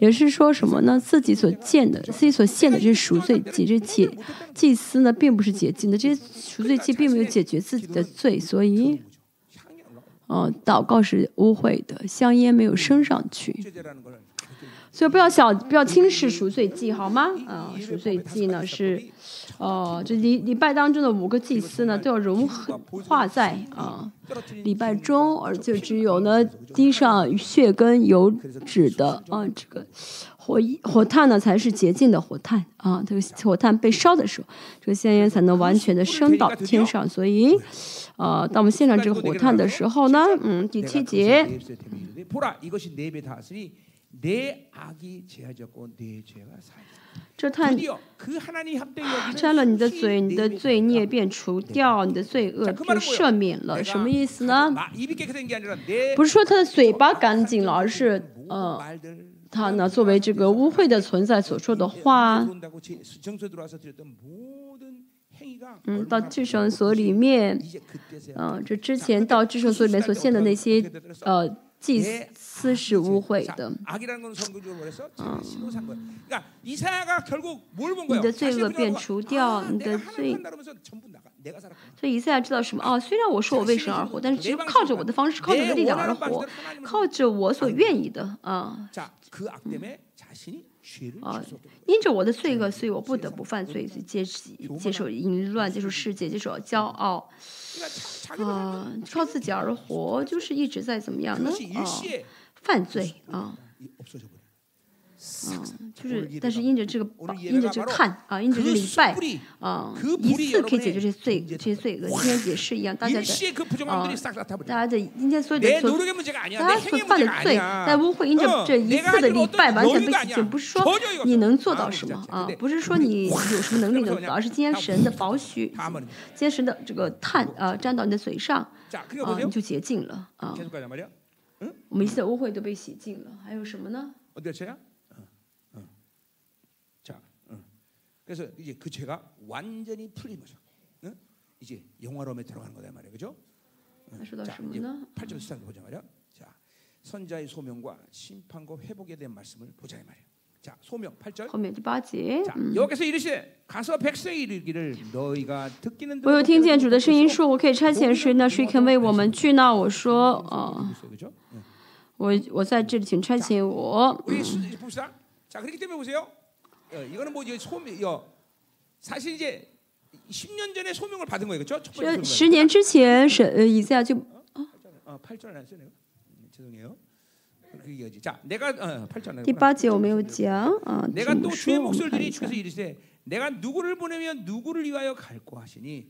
也是说什么呢？自己所见的，自己所献的这些赎罪祭，这祭祭司呢，并不是洁净的，这些赎罪祭并没有解决自己的罪，所以，哦，祷告是污秽的，香烟没有升上去，所以不要小，不要轻视赎罪祭，好吗？啊，赎罪祭呢是。哦，这礼礼拜当中的五个祭司呢，都要融合化在啊礼拜中，而就只有呢滴上血跟油脂的啊这个火火炭呢才是洁净的火炭啊，这个火炭被烧的时候，这个香烟才能完全的升到天上。所以，呃，当我们献上这个火炭的时候呢，嗯，第七节。这炭沾了你的嘴，你的罪孽便除掉，你的罪恶就赦免了。什么意思呢？不是说他的嘴巴干净了，而是呃，他呢作为这个污秽的存在所说的话，嗯，到至圣所里面，嗯，这之前到至圣所里面所献的那些呃。祭司是污秽的，嗯，你的罪恶便除掉，你的罪，所以以赛亚知道什么？哦，虽然我说我为神而活，但是只有靠着我的方式，靠着我的力量而活，靠着我所愿意的。啊。啊，因着我的罪恶，所以我不得不犯罪，接接受淫乱，接受世界，接受骄傲。啊，靠自己而活，就是一直在怎么样呢？啊，犯罪啊。嗯，就是，但是因着这个，因着这个看啊，因着这个礼拜啊，一次可以解决这些罪，这些罪恶。今天也是一样，大家的啊，大家的今天所有的所，大家所犯的罪，在污秽因着这一次的礼拜完全被洗净，不是说你能做到什么啊，不是说你有什么能力 能做到，而是今天神的宝许，今天神的这个炭啊，沾到你的嘴上啊，你就洁净了啊。我们一切的污秽都被洗净了，还有什么呢？ 그래서 이제 그 죄가 완전히 풀린 거죠. 어? 이제 영화로움에 들어가는 거다 말이에요, 그죠? 说到 자, 什么 이제 呢？ 8절 시작 보자 말이야. 자, 선자의 소명과 심판과 회복에 대한 말씀을 보자 이 말이에요. 자, 소명 8절. 后面第八节， 자, 嗯， 여기서 이르시되 가서 백성에 이르기를 너희가 듣기는 我有听见主的声音说，我可以差遣谁呢？谁肯为我们去呢？我说，啊、 그죠? 응. 我我在这里，请差遣我。 우리 수- 이제 봅시다. 자, 그렇기 때문에 보세요. 어, 이거는 뭐 이제 소명, 어, 사실 이제 10년 전에 소명을 받은 거예요, 그렇죠? 첫 번째 这十年之前，神呃以赛亚就 어, 8절 안 했어요, 내가. 음, 죄송해요. 그렇게 얘기하지. 자, 내가 어, 8절 안 第 했구나. 八节我没有讲啊， 내가 怎么 또 说？ 주의 我们看 목소리를 一下 주께서 이르시되 내가 누구를 보내면 누구를 위하여 갈고 하시니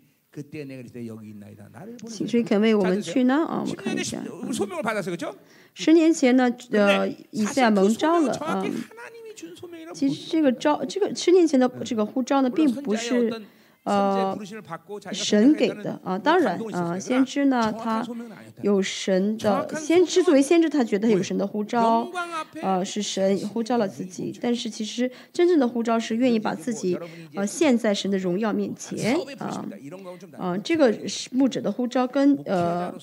谁肯为我们去呢？啊我们看一下。十年前呢呃一下蒙招了啊其实这个招这个十年前的这个护照呢并不是呃，神给的啊，当然啊，先知呢，他有神的先知作为先知，他觉得有神的呼召，呃，是神呼召了自己，但是其实真正的呼召是愿意把自己呃献在神的荣耀面前啊。啊，这个是者的呼召跟呃。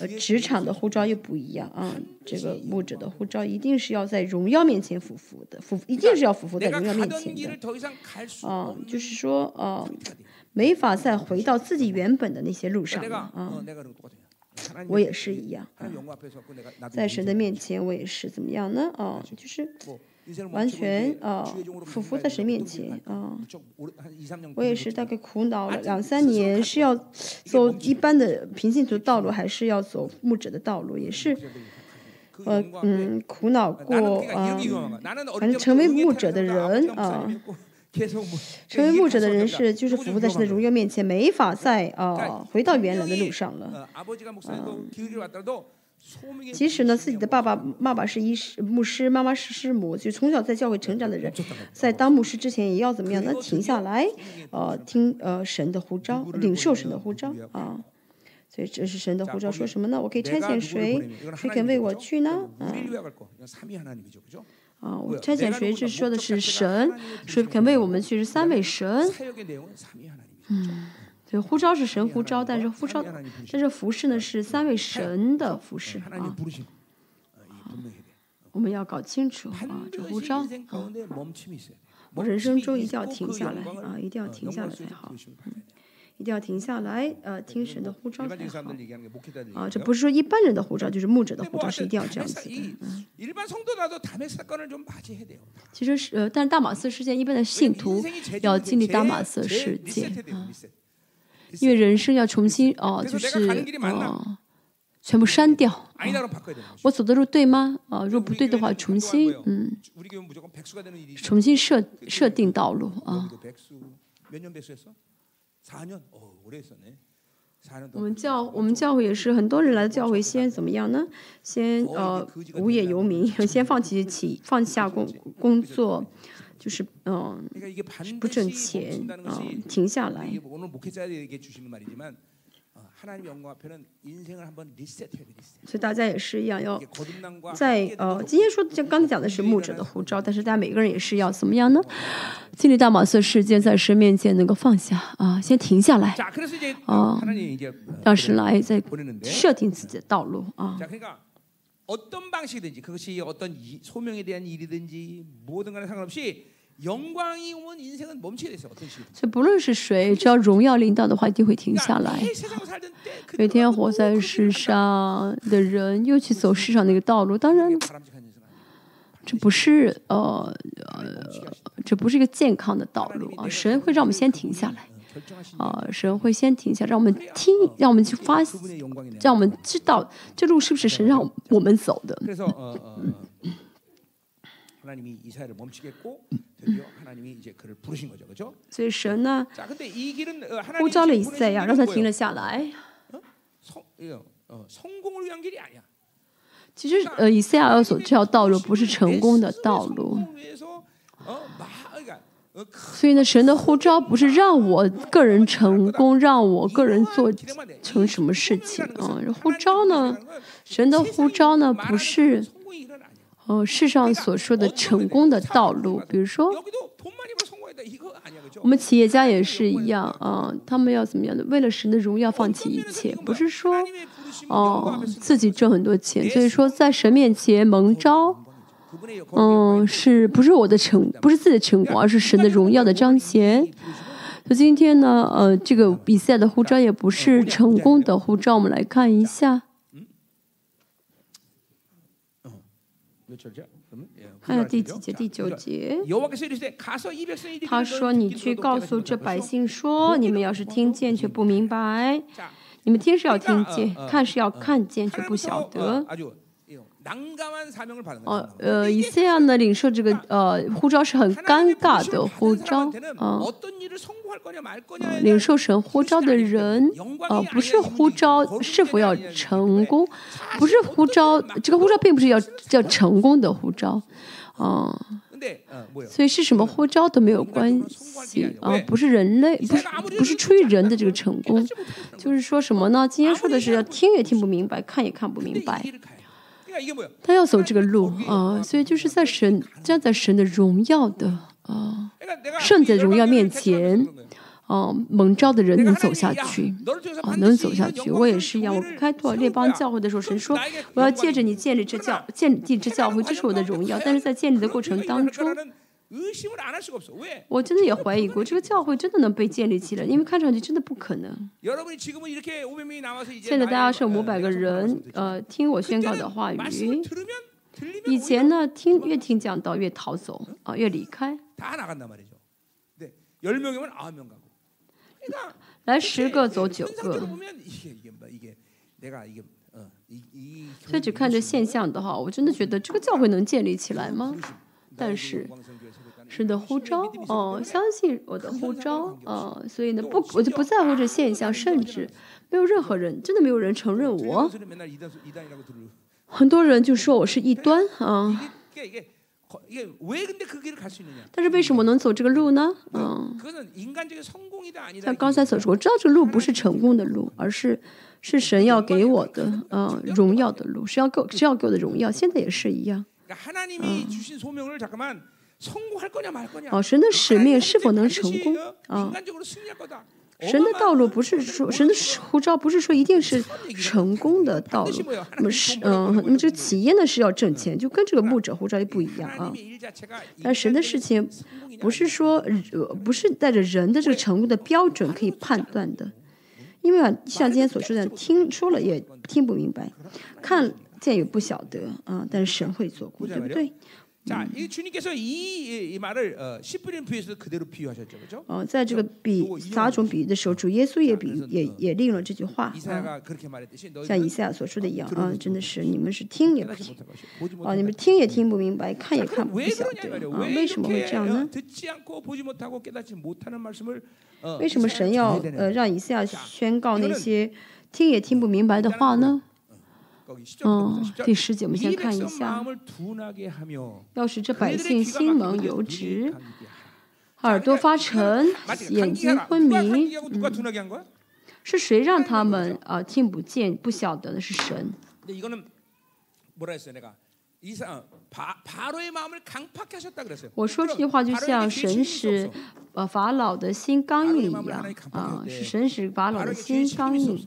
呃，职场的护照又不一样啊。这个牧者的护照一定是要在荣耀面前服服的，服一定是要服服在荣耀面前的。啊，就是说，啊，没法再回到自己原本的那些路上啊。我也是一样、啊，在神的面前，我也是怎么样呢？啊，就是。完全啊，匍匐在神面前啊！我也是大概苦恼了两三年，是要走一般的平信徒道路，还是要走牧者的道路？也是，呃嗯，苦恼过啊，反正成为牧者的人啊，成为牧者的人是就是匍匐在神的荣耀面前，没法再啊回到原来的路上了。即使呢，自己的爸爸妈妈是医师、牧师，妈妈是师母，就从小在教会成长的人，在当牧师之前也要怎么样？呢停下来，呃，听呃神的呼召，领受神的呼召啊。所以这是神的呼召，说什么呢？我可以差遣谁？谁肯为我去呢？啊。啊，我差遣谁？这说的是神，谁肯为我们去？是三位神。嗯。对，呼召是神呼召，但是呼召，但是服饰呢？是三位神的服饰啊。我们要搞清楚啊，这呼召啊，人生中一定要停下来啊，一定要停下来才好。嗯，一定要停下来。呃，听神的呼召才好。啊，这不是说一般人的呼召，就是牧者的呼召，是一定要这样子的。嗯，其实是，呃，但大马色事件，一般的信徒要经历大马色事件啊。因为人生要重新哦就是哦全部删掉。我走的路对吗？哦如果不对的话重新嗯。重新设设定道路啊。我们教我们教会也是很多人来教会先怎么样呢？先呃无业游民先放弃起放下工工作就是嗯，不挣钱啊，停下来。所以大家也是一样，要在呃，今天说就刚才讲的是牧者的护照，但是大家每个人也是要怎么样呢？经历大马色事件，在神面前能够放下啊，先停下来啊，让神来再设定自己的道路啊。 자, 그러니까 어떤 방식이든지 그것이 어떤 이- 소명에 대한 일이든지 뭐든 간에 상관없이 영광이 오면 인생은 멈추게 됐어. 어떤 식이든. 所以不论是谁，只要荣耀领导的话，一定会停下 그러니까 来。 이 세상 살던 때 每 그대로 天活 뭐 在 그렇게 世 한다. 上的人，又去走世上那个道路，当然 이게 바람직한 인생 아니야. 这不是呃 하나님 멈추게 하시는 这不是一个健康的道路啊！神会让我们先停下来 啊，神会先停下，让我们听，让我们去发现，让我们知道这路是不是神让我们走的。所以神呢，呼召了以赛亚，让他停了下来。其实，呃，以赛亚所这条道路不是成功的道路。所以呢，神的呼召不是让我个人成功，让我个人做成什么事情啊？呼召呢，神的呼召呢，不是哦，世上所说的成功的道路。比如说，我们企业家也是一样啊，他们要怎么样的？为了神的荣耀放弃一切，不是说哦自己挣很多钱，所以说在神面前蒙召。嗯，是不是我的成，不是自己的成功，而是神的荣耀的彰显。那今天呢，呃，这个比赛的护照也不是成功的护照，我们来看一下。看下第几节，第九节。他说：“你去告诉这百姓说，你们要是听见却不明白，你们听是要听见，看是要看见却不晓得。”哦，呃，以赛亚呢领受这个呃呼召是很尴尬的呼召啊。领受神呼召的人，呃，不是呼召是否要成功，不是呼召这个呼召并不是要叫成功的呼召，啊，所以是什么呼召都没有关系啊，不是人类，不是不是出于人的这个成功，就是说什么呢？今天说的是要听也听不明白，看也看不明白。他要走这个路啊，所以就是在神站在神的荣耀的啊，圣在荣耀面前，啊，蒙召的人能走下去啊，能走下去。我也是一样，我开拓列邦教会的时候，神说我要借着你建立这教建立这教会，这是我的荣耀。但是在建立的过程当中。我真的也怀疑过，这个教会真的能被建立起来，因为看上去真的不可能。现在大家是五百个人，呃，听我宣告的话语。以前呢，听越听讲道越逃走，啊，越离开。来十个走九个。所以只看这现象的话，我真的觉得这个教会能建立起来吗？但是。神的呼召哦，相信我的呼召哦，所以呢，不，我就不在乎这现象，甚至没有任何人，真的没有人承认我。很多人就说我是异端啊。但是为什么能走这个路呢？嗯，像刚才所说，我知道这个路不是成功的路，而是是神要给我的嗯荣耀的路，是要给是要给我的荣耀，现在也是一样。嗯。哦，神的使命是否能成功啊？神的道路不是说神的护照不是说一定是成功的道路。那么是嗯，那么这个企业呢是要挣钱，就跟这个牧者护照也不一样啊。但神的事情不是说呃不是带着人的这个成功的标准可以判断的，因为啊像今天所说的，听说了也听不明白，看见也不晓得啊。但是神会做过，对不对？자, 이 주님께서 이, 이 말을 어, 10분의 비유에서 그대로 비유하셨죠, 그렇죠? 哦，在这个比撒种比喻的时候，主耶稣也比也也立了这句话，像以赛亚所说的一样啊，真的是你们是听也不听啊，为什么会这样呢？ 듣지 않고 보지 못하고 깨닫지 못하는 말씀을 为什么神要呃让以赛亚宣告那些听也听不明白的话呢？ 嗯，第十节我们先看一下。要是这百姓心蒙油直，耳朵发沉，眼睛昏迷。是谁让他们啊听不见、不晓得的？是神。我说这句话就像神使呃法老的心刚硬一样啊，是神使法老的心刚硬。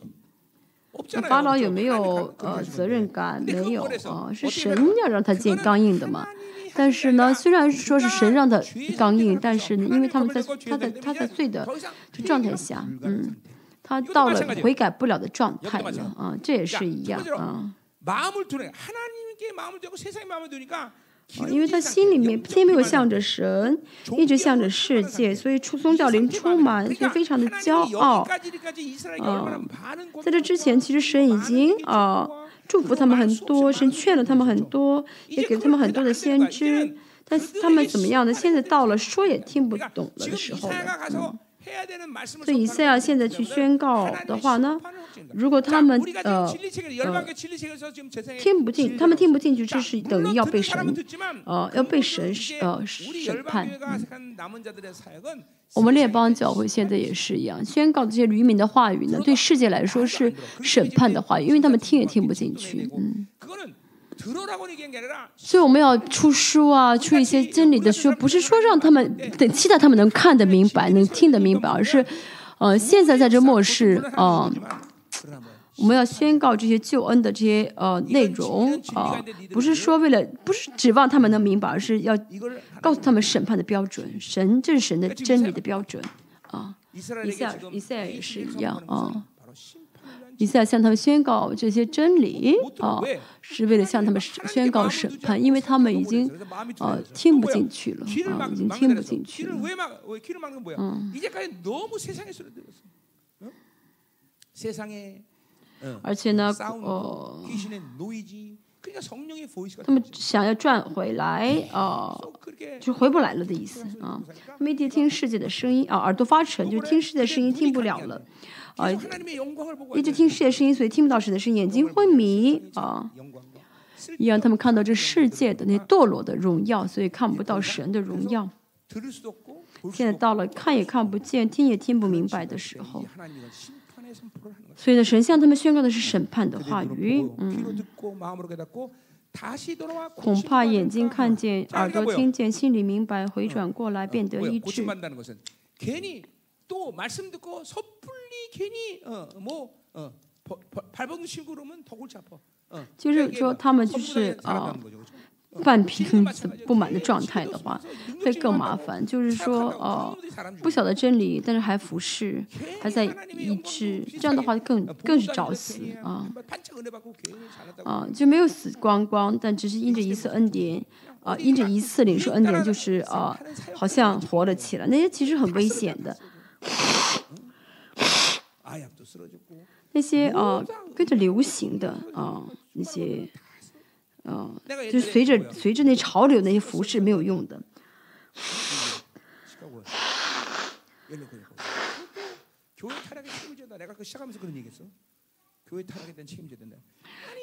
那法老有没有呃责任感？没有啊，是神要让他见刚硬的嘛。但是呢，虽然说是神让他刚硬，但是因为他们在他在他在罪的这状态下，嗯，他到了悔改不了的状态了啊，这也是一样啊。啊，因为他心里面偏没有向着神，一直向着世界，所以出宗教灵充满，所以非常的骄傲。啊，在这之前，其实神已经啊祝福他们很多，神劝了他们很多，也给了他们很多的先知，但他们怎么样呢？现在到了说也听不懂了的时候了。所以以赛亚现在去宣告的话呢，如果他们呃呃听不进，他们听不进去，这是等于要被神呃要被神呃审判。我们列邦教会现在也是一样，宣告这些愚民的话语呢，对世界来说是审判的话语，因为他们听也听不进去。嗯。所以我们要出书啊，出一些真理的书，不是说让他们等期待他们能看得明白、能听得明白，而是，呃，现在在这末世啊，我们要宣告这些救恩的这些呃内容啊，不是说为了，不是指望他们能明白，而是要告诉他们审判的标准，神这是神的真理的标准啊。以赛以赛也是一样啊。以赛向他们宣告这些真理啊，是为了向他们宣告审判，因为他们已经啊听不进去了啊，已经听不进去了。嗯。而且呢，哦，他们想要转回来啊，就回不来了的意思啊。他们一听世界的声音啊，耳朵发沉，就听世界的声音听不了了。啊，一直听世界声音，所以听不到神的声音，眼睛昏迷啊，也让他们看到这世界的那堕落的荣耀，所以看不到神的荣耀。现在到了看也看不见、听也听不明白的时候，所以呢，神向他们宣告的是审判的话语。嗯，恐怕眼睛看见、耳朵听见、心里明白，回转过来变得医治。就是说，他们就是啊，半瓶子不满的状态的话，会更麻烦。就是说，哦，不晓得真理，但是还服侍，还在医治，这样的话更更是找死啊！啊，就没有死光光，但只是因着一次恩典，啊，因着一次领受恩典，就是啊，好像活了起来。那些其实很危险的。那些啊，跟着流行的啊，那些，啊，就是随着随着那潮流那些服饰没有用的。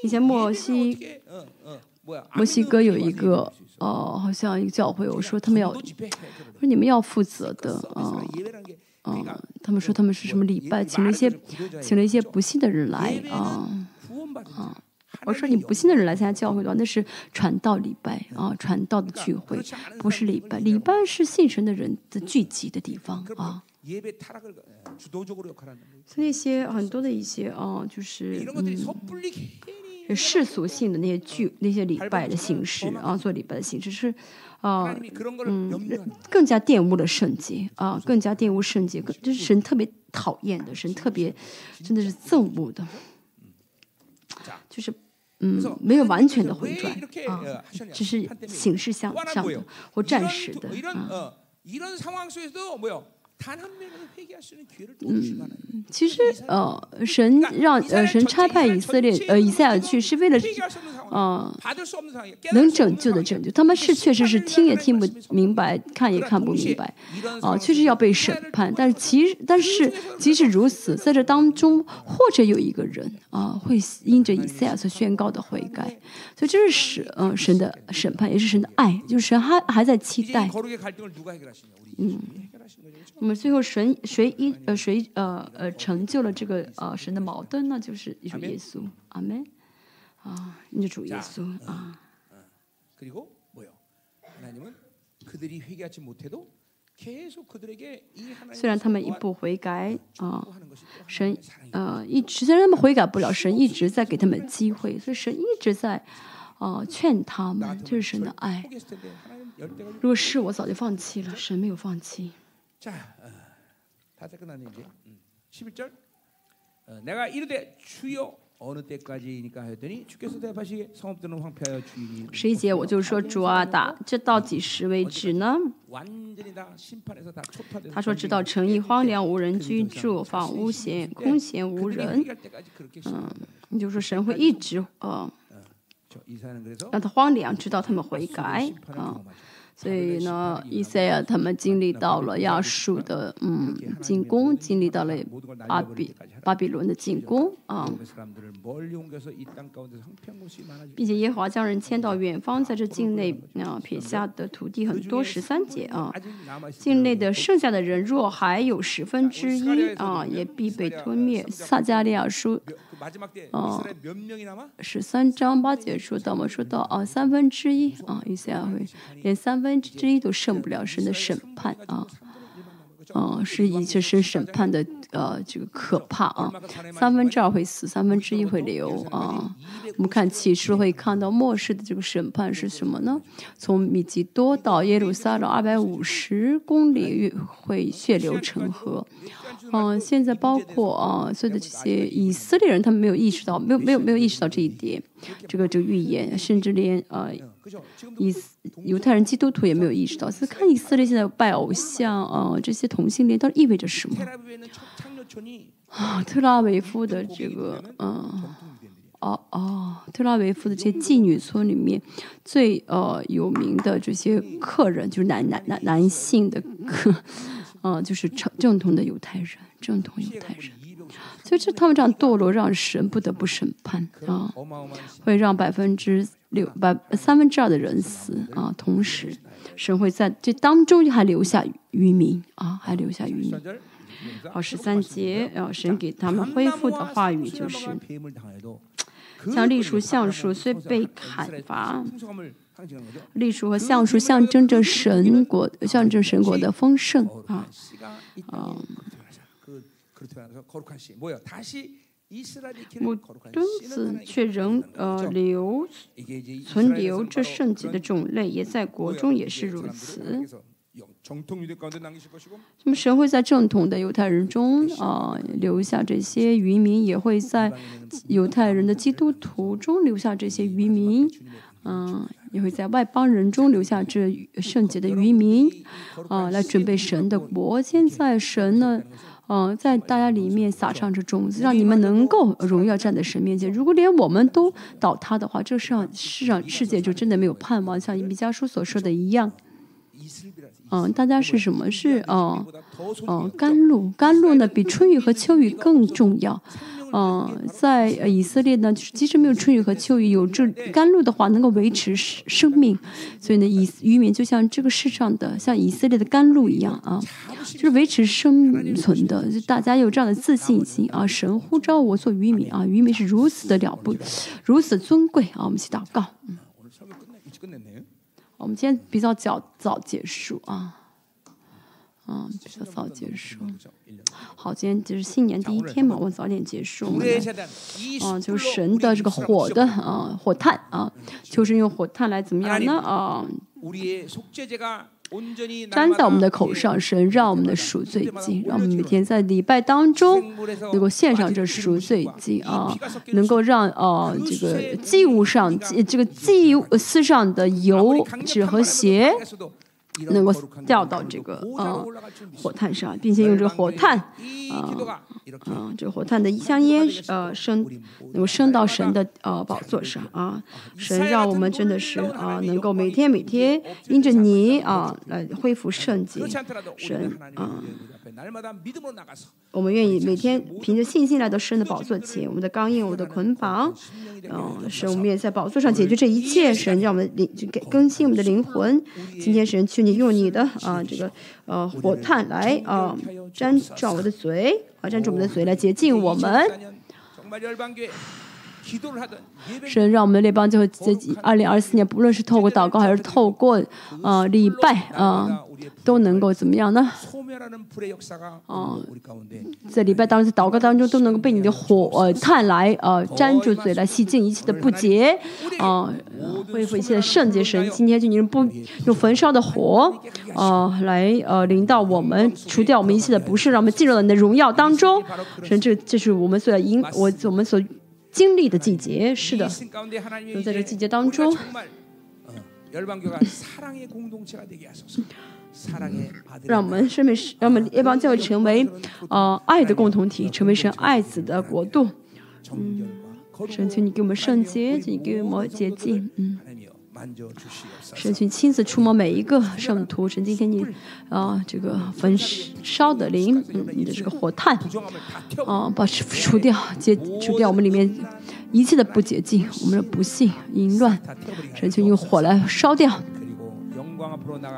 以前墨西墨西哥有一个哦，好像一个教会，我说他们要，说你们要负责的啊。嗯，他们说他们是什么礼拜，请了一些，请了一些不信的人来啊啊！我说你不信的人来参加教会的话，那是传道礼拜啊，传道的聚会，不是礼拜。礼拜是信神的人的聚集的地方啊。所以那些很多的一些啊，就是嗯，世俗性的那些聚那些礼拜的形式啊，做礼拜的形式是。啊，嗯，更加玷污了圣洁啊，更加玷污圣洁，这是。神特别讨厌的，神特别真的是憎恶的，就是嗯，没有完全的回转啊，只是形式上上的或暂时的啊。嗯，其实呃，神让呃神差派以色列呃以赛亚去是为了呃能拯救的拯救，他们是确实是听也听不明白，看也看不明白，啊，确实要被审判。但是其实但是即使如此，在这当中或者有一个人啊会因着以赛亚所宣告的悔改，所以这是神嗯神的审判，也是神的爱，就是神还还在期待。嗯。那么最后神谁一呃谁呃呃成就了这个呃神的矛盾呢？就是主耶稣，阿门啊，你主耶稣啊。虽然他们一步悔改啊，神呃一直虽然他们悔改不了，神一直在给他们机会，所以神一直在啊劝他们，这是神的爱。如果是我早就放弃了，神没有放弃。자, 어, 다 끝났네 이제. 음. 11절. 어, 내가 이르되 주여 어느 때까지니까 했더니 주께서 대하시게 성읍들은 황폐하여 주인이 11节我就说主啊大，这到几时为止呢？他说直到城邑荒凉无人居住，房屋闲空闲无人，嗯，你就说神会一直呃，让他荒凉，直到他们悔改啊。 所以呢，以赛亚他们经历到了亚述的嗯进攻，经历到了巴比巴比伦的进攻啊，并且耶和华将人迁到远方，在这境内啊撇下的土地很多，十三节啊，境内的剩下的人若还有十分之一啊，也必被吞灭。撒加利亚书。啊，十三章八节说到嘛，说到啊，三分之一啊，以赛亚会连三分。分之一都胜不了神的审判啊，嗯，是以这是审判的呃这个可怕啊，三分之二会死，三分之一会流啊。我们看启示会看到末世的这个审判是什么呢？从米吉多到耶路撒冷二百五十公里会血流成河，嗯，现在包括啊所有的这些以色列人，他们没有意识到，没有没有没有意识到这一点，这个这个预言，甚至连呃。以犹太人、基督徒也没有意识到，所以看以色列现在拜偶像，呃，这些同性恋到底意味着什么？啊，特拉维夫的这个，嗯，哦哦，特拉维夫的这些妓女村里面最呃有名的这些客人，就是男男男男性的客，嗯，就是正正统的犹太人，正统犹太人，所以就他们这样堕落，让神不得不审判啊，会让百分之。六百三分之二的人死啊，同时神会在这当中还留下渔民啊，还留下渔民。好，十三节，然后神给他们恢复的话语就是：像栗树、橡树虽被砍伐，栗树和橡树象征着神国，象征神国的丰盛啊，嗯、啊。木墩子却仍呃留存留着圣洁的种类，也在国中也是如此。那么神会在正统的犹太人中啊留下这些渔民，也会在犹太人的基督徒中留下这些渔民，嗯，也会在外邦人中留下这圣洁的渔民啊，来准备神的国。现在神呢？嗯，在大家里面撒上这种子，让你们能够荣耀站在神面前。如果连我们都倒塌的话，这世上世上世界就真的没有盼望。像毕加书所说的一样，嗯，大家是什么？是嗯，甘露。甘露呢，比春雨和秋雨更重要。嗯，在以色列呢，就是即使没有春雨和秋雨，有这甘露的话，能够维持生命。所以呢，以渔民就像这个世上的，像以色列的甘露一样啊，就是维持生存的。就大家有这样的自信心啊，神呼召我做渔民啊，渔民是如此的了不如此尊贵啊。我们去祷告，我们今天比较较早结束啊。嗯，比较早结束。好，今天就是新年第一天嘛，我们早点结束。啊，就嗯，就神的这个火的啊，火炭啊，就是用火炭来怎么样呢？啊，粘在我们的口上，神让我们的赎罪金，让我们每天在礼拜当中能够献上这赎罪金啊，能够让呃，这个祭物上，这个祭物丝上的油纸和鞋。能够掉到这个呃火炭上，并且用这个火炭呃呃这个火炭的香烟呃升，能够升到神的呃宝座上啊，神让我们真的是啊能够每天每天因着你啊来恢复圣洁，神啊。我们愿意每天凭着信心来到神的宝座前，我们的刚硬，我的捆绑，嗯，神，我们也在宝座上解决这一切，神让我们灵，就给更新我们的灵魂。今天神去。用你的啊，这个呃火炭来啊沾住我的嘴啊，沾住我们的嘴来接近我们。神让我们列邦最后在二零二四年，不论是透过祷告还是透过啊礼拜啊。都能够怎么样呢？ 소멸하는 불의 역사가 오늘 우리 가운데 在礼拜当中，在祷告当中，都能够被你的火呃炭来呃粘住嘴，来洗净一切的不洁，啊、呃，恢复一切的圣洁。神今天就你不用焚烧的火，呃，来呃临到我们，除掉我们一切的不是，让我们进入到你的荣耀当中。神，这这是我们所要应我我们所经历的季节。是的 이 ， 신 가운데 하나님이 在这 이제 季节当 우리가 中， 정말 어, 열방교가 사랑의 공동체가 되게 하소서. 让我们身为让我们列邦教会成为呃爱的共同体，成为神爱子的国度。嗯，神，请你给我们圣洁，请你给我们洁净。嗯。神君亲自触摸每一个圣徒，神今天你，啊，这个焚烧的灵，嗯，你的这个火炭，啊，把除掉，解除掉我们里面一切的不洁净，我们的不幸、淫乱，神君用火来烧掉。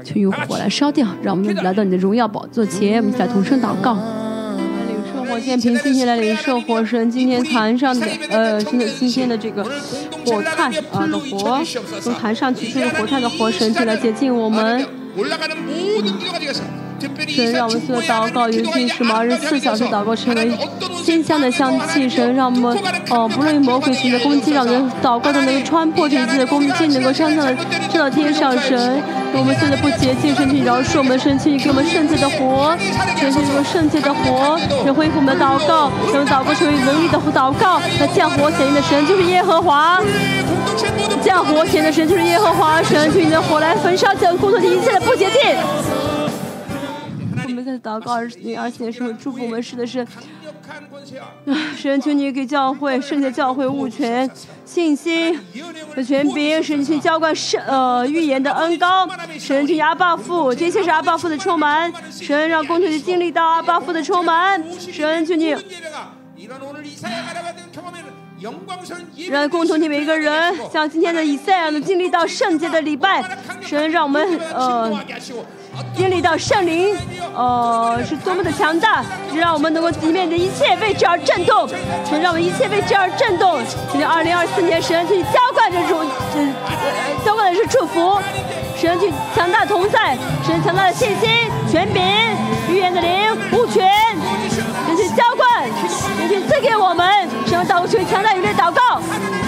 就用火来烧掉，让我们来到你的荣耀宝座前，我们一起来同声祷告。火箭平今天来领受火神今天坛上的呃，新的今天的这个火炭啊的火，从坛上取出的火炭的火神就来接近我们。神让我们做祷告，尤其是二十四小时祷告成为馨香的香气。神让我们哦，不论魔鬼型的攻击，让我们祷告都能够穿破这一切的攻击，能够上到升到天上。神，我们现在不洁净，身体饶恕我们，神去给我们圣洁的活，神去给我们圣洁的活，神恢复我们的祷告，让我们祷告成为能力的祷告。那降火显应的神就是耶和华，降火显的神就是耶和华。神去你的火来焚烧，将共同体一切的不洁净。在祷告二零二四年时候祝福我们，是的是，神求你给教会圣洁教会物权信心的权柄，神去浇灌圣呃预言的恩高，神去阿爸父，这些是阿爸父的充满，神让公主去经历到阿爸父的充满，神求你。让共同体每一个人像今天的以赛亚能经历到圣洁的礼拜，神让我们呃经历到圣灵，呃是多么的强大，让我们能够里面的一切为之而震动，神让我们一切为之而震动。今天二零二四年，神去浇灌这种，浇灌的是祝福，神去强大同在，神强大的信心、权柄、预言的灵。情赐给我们。希望祷告，求强大有力祷告。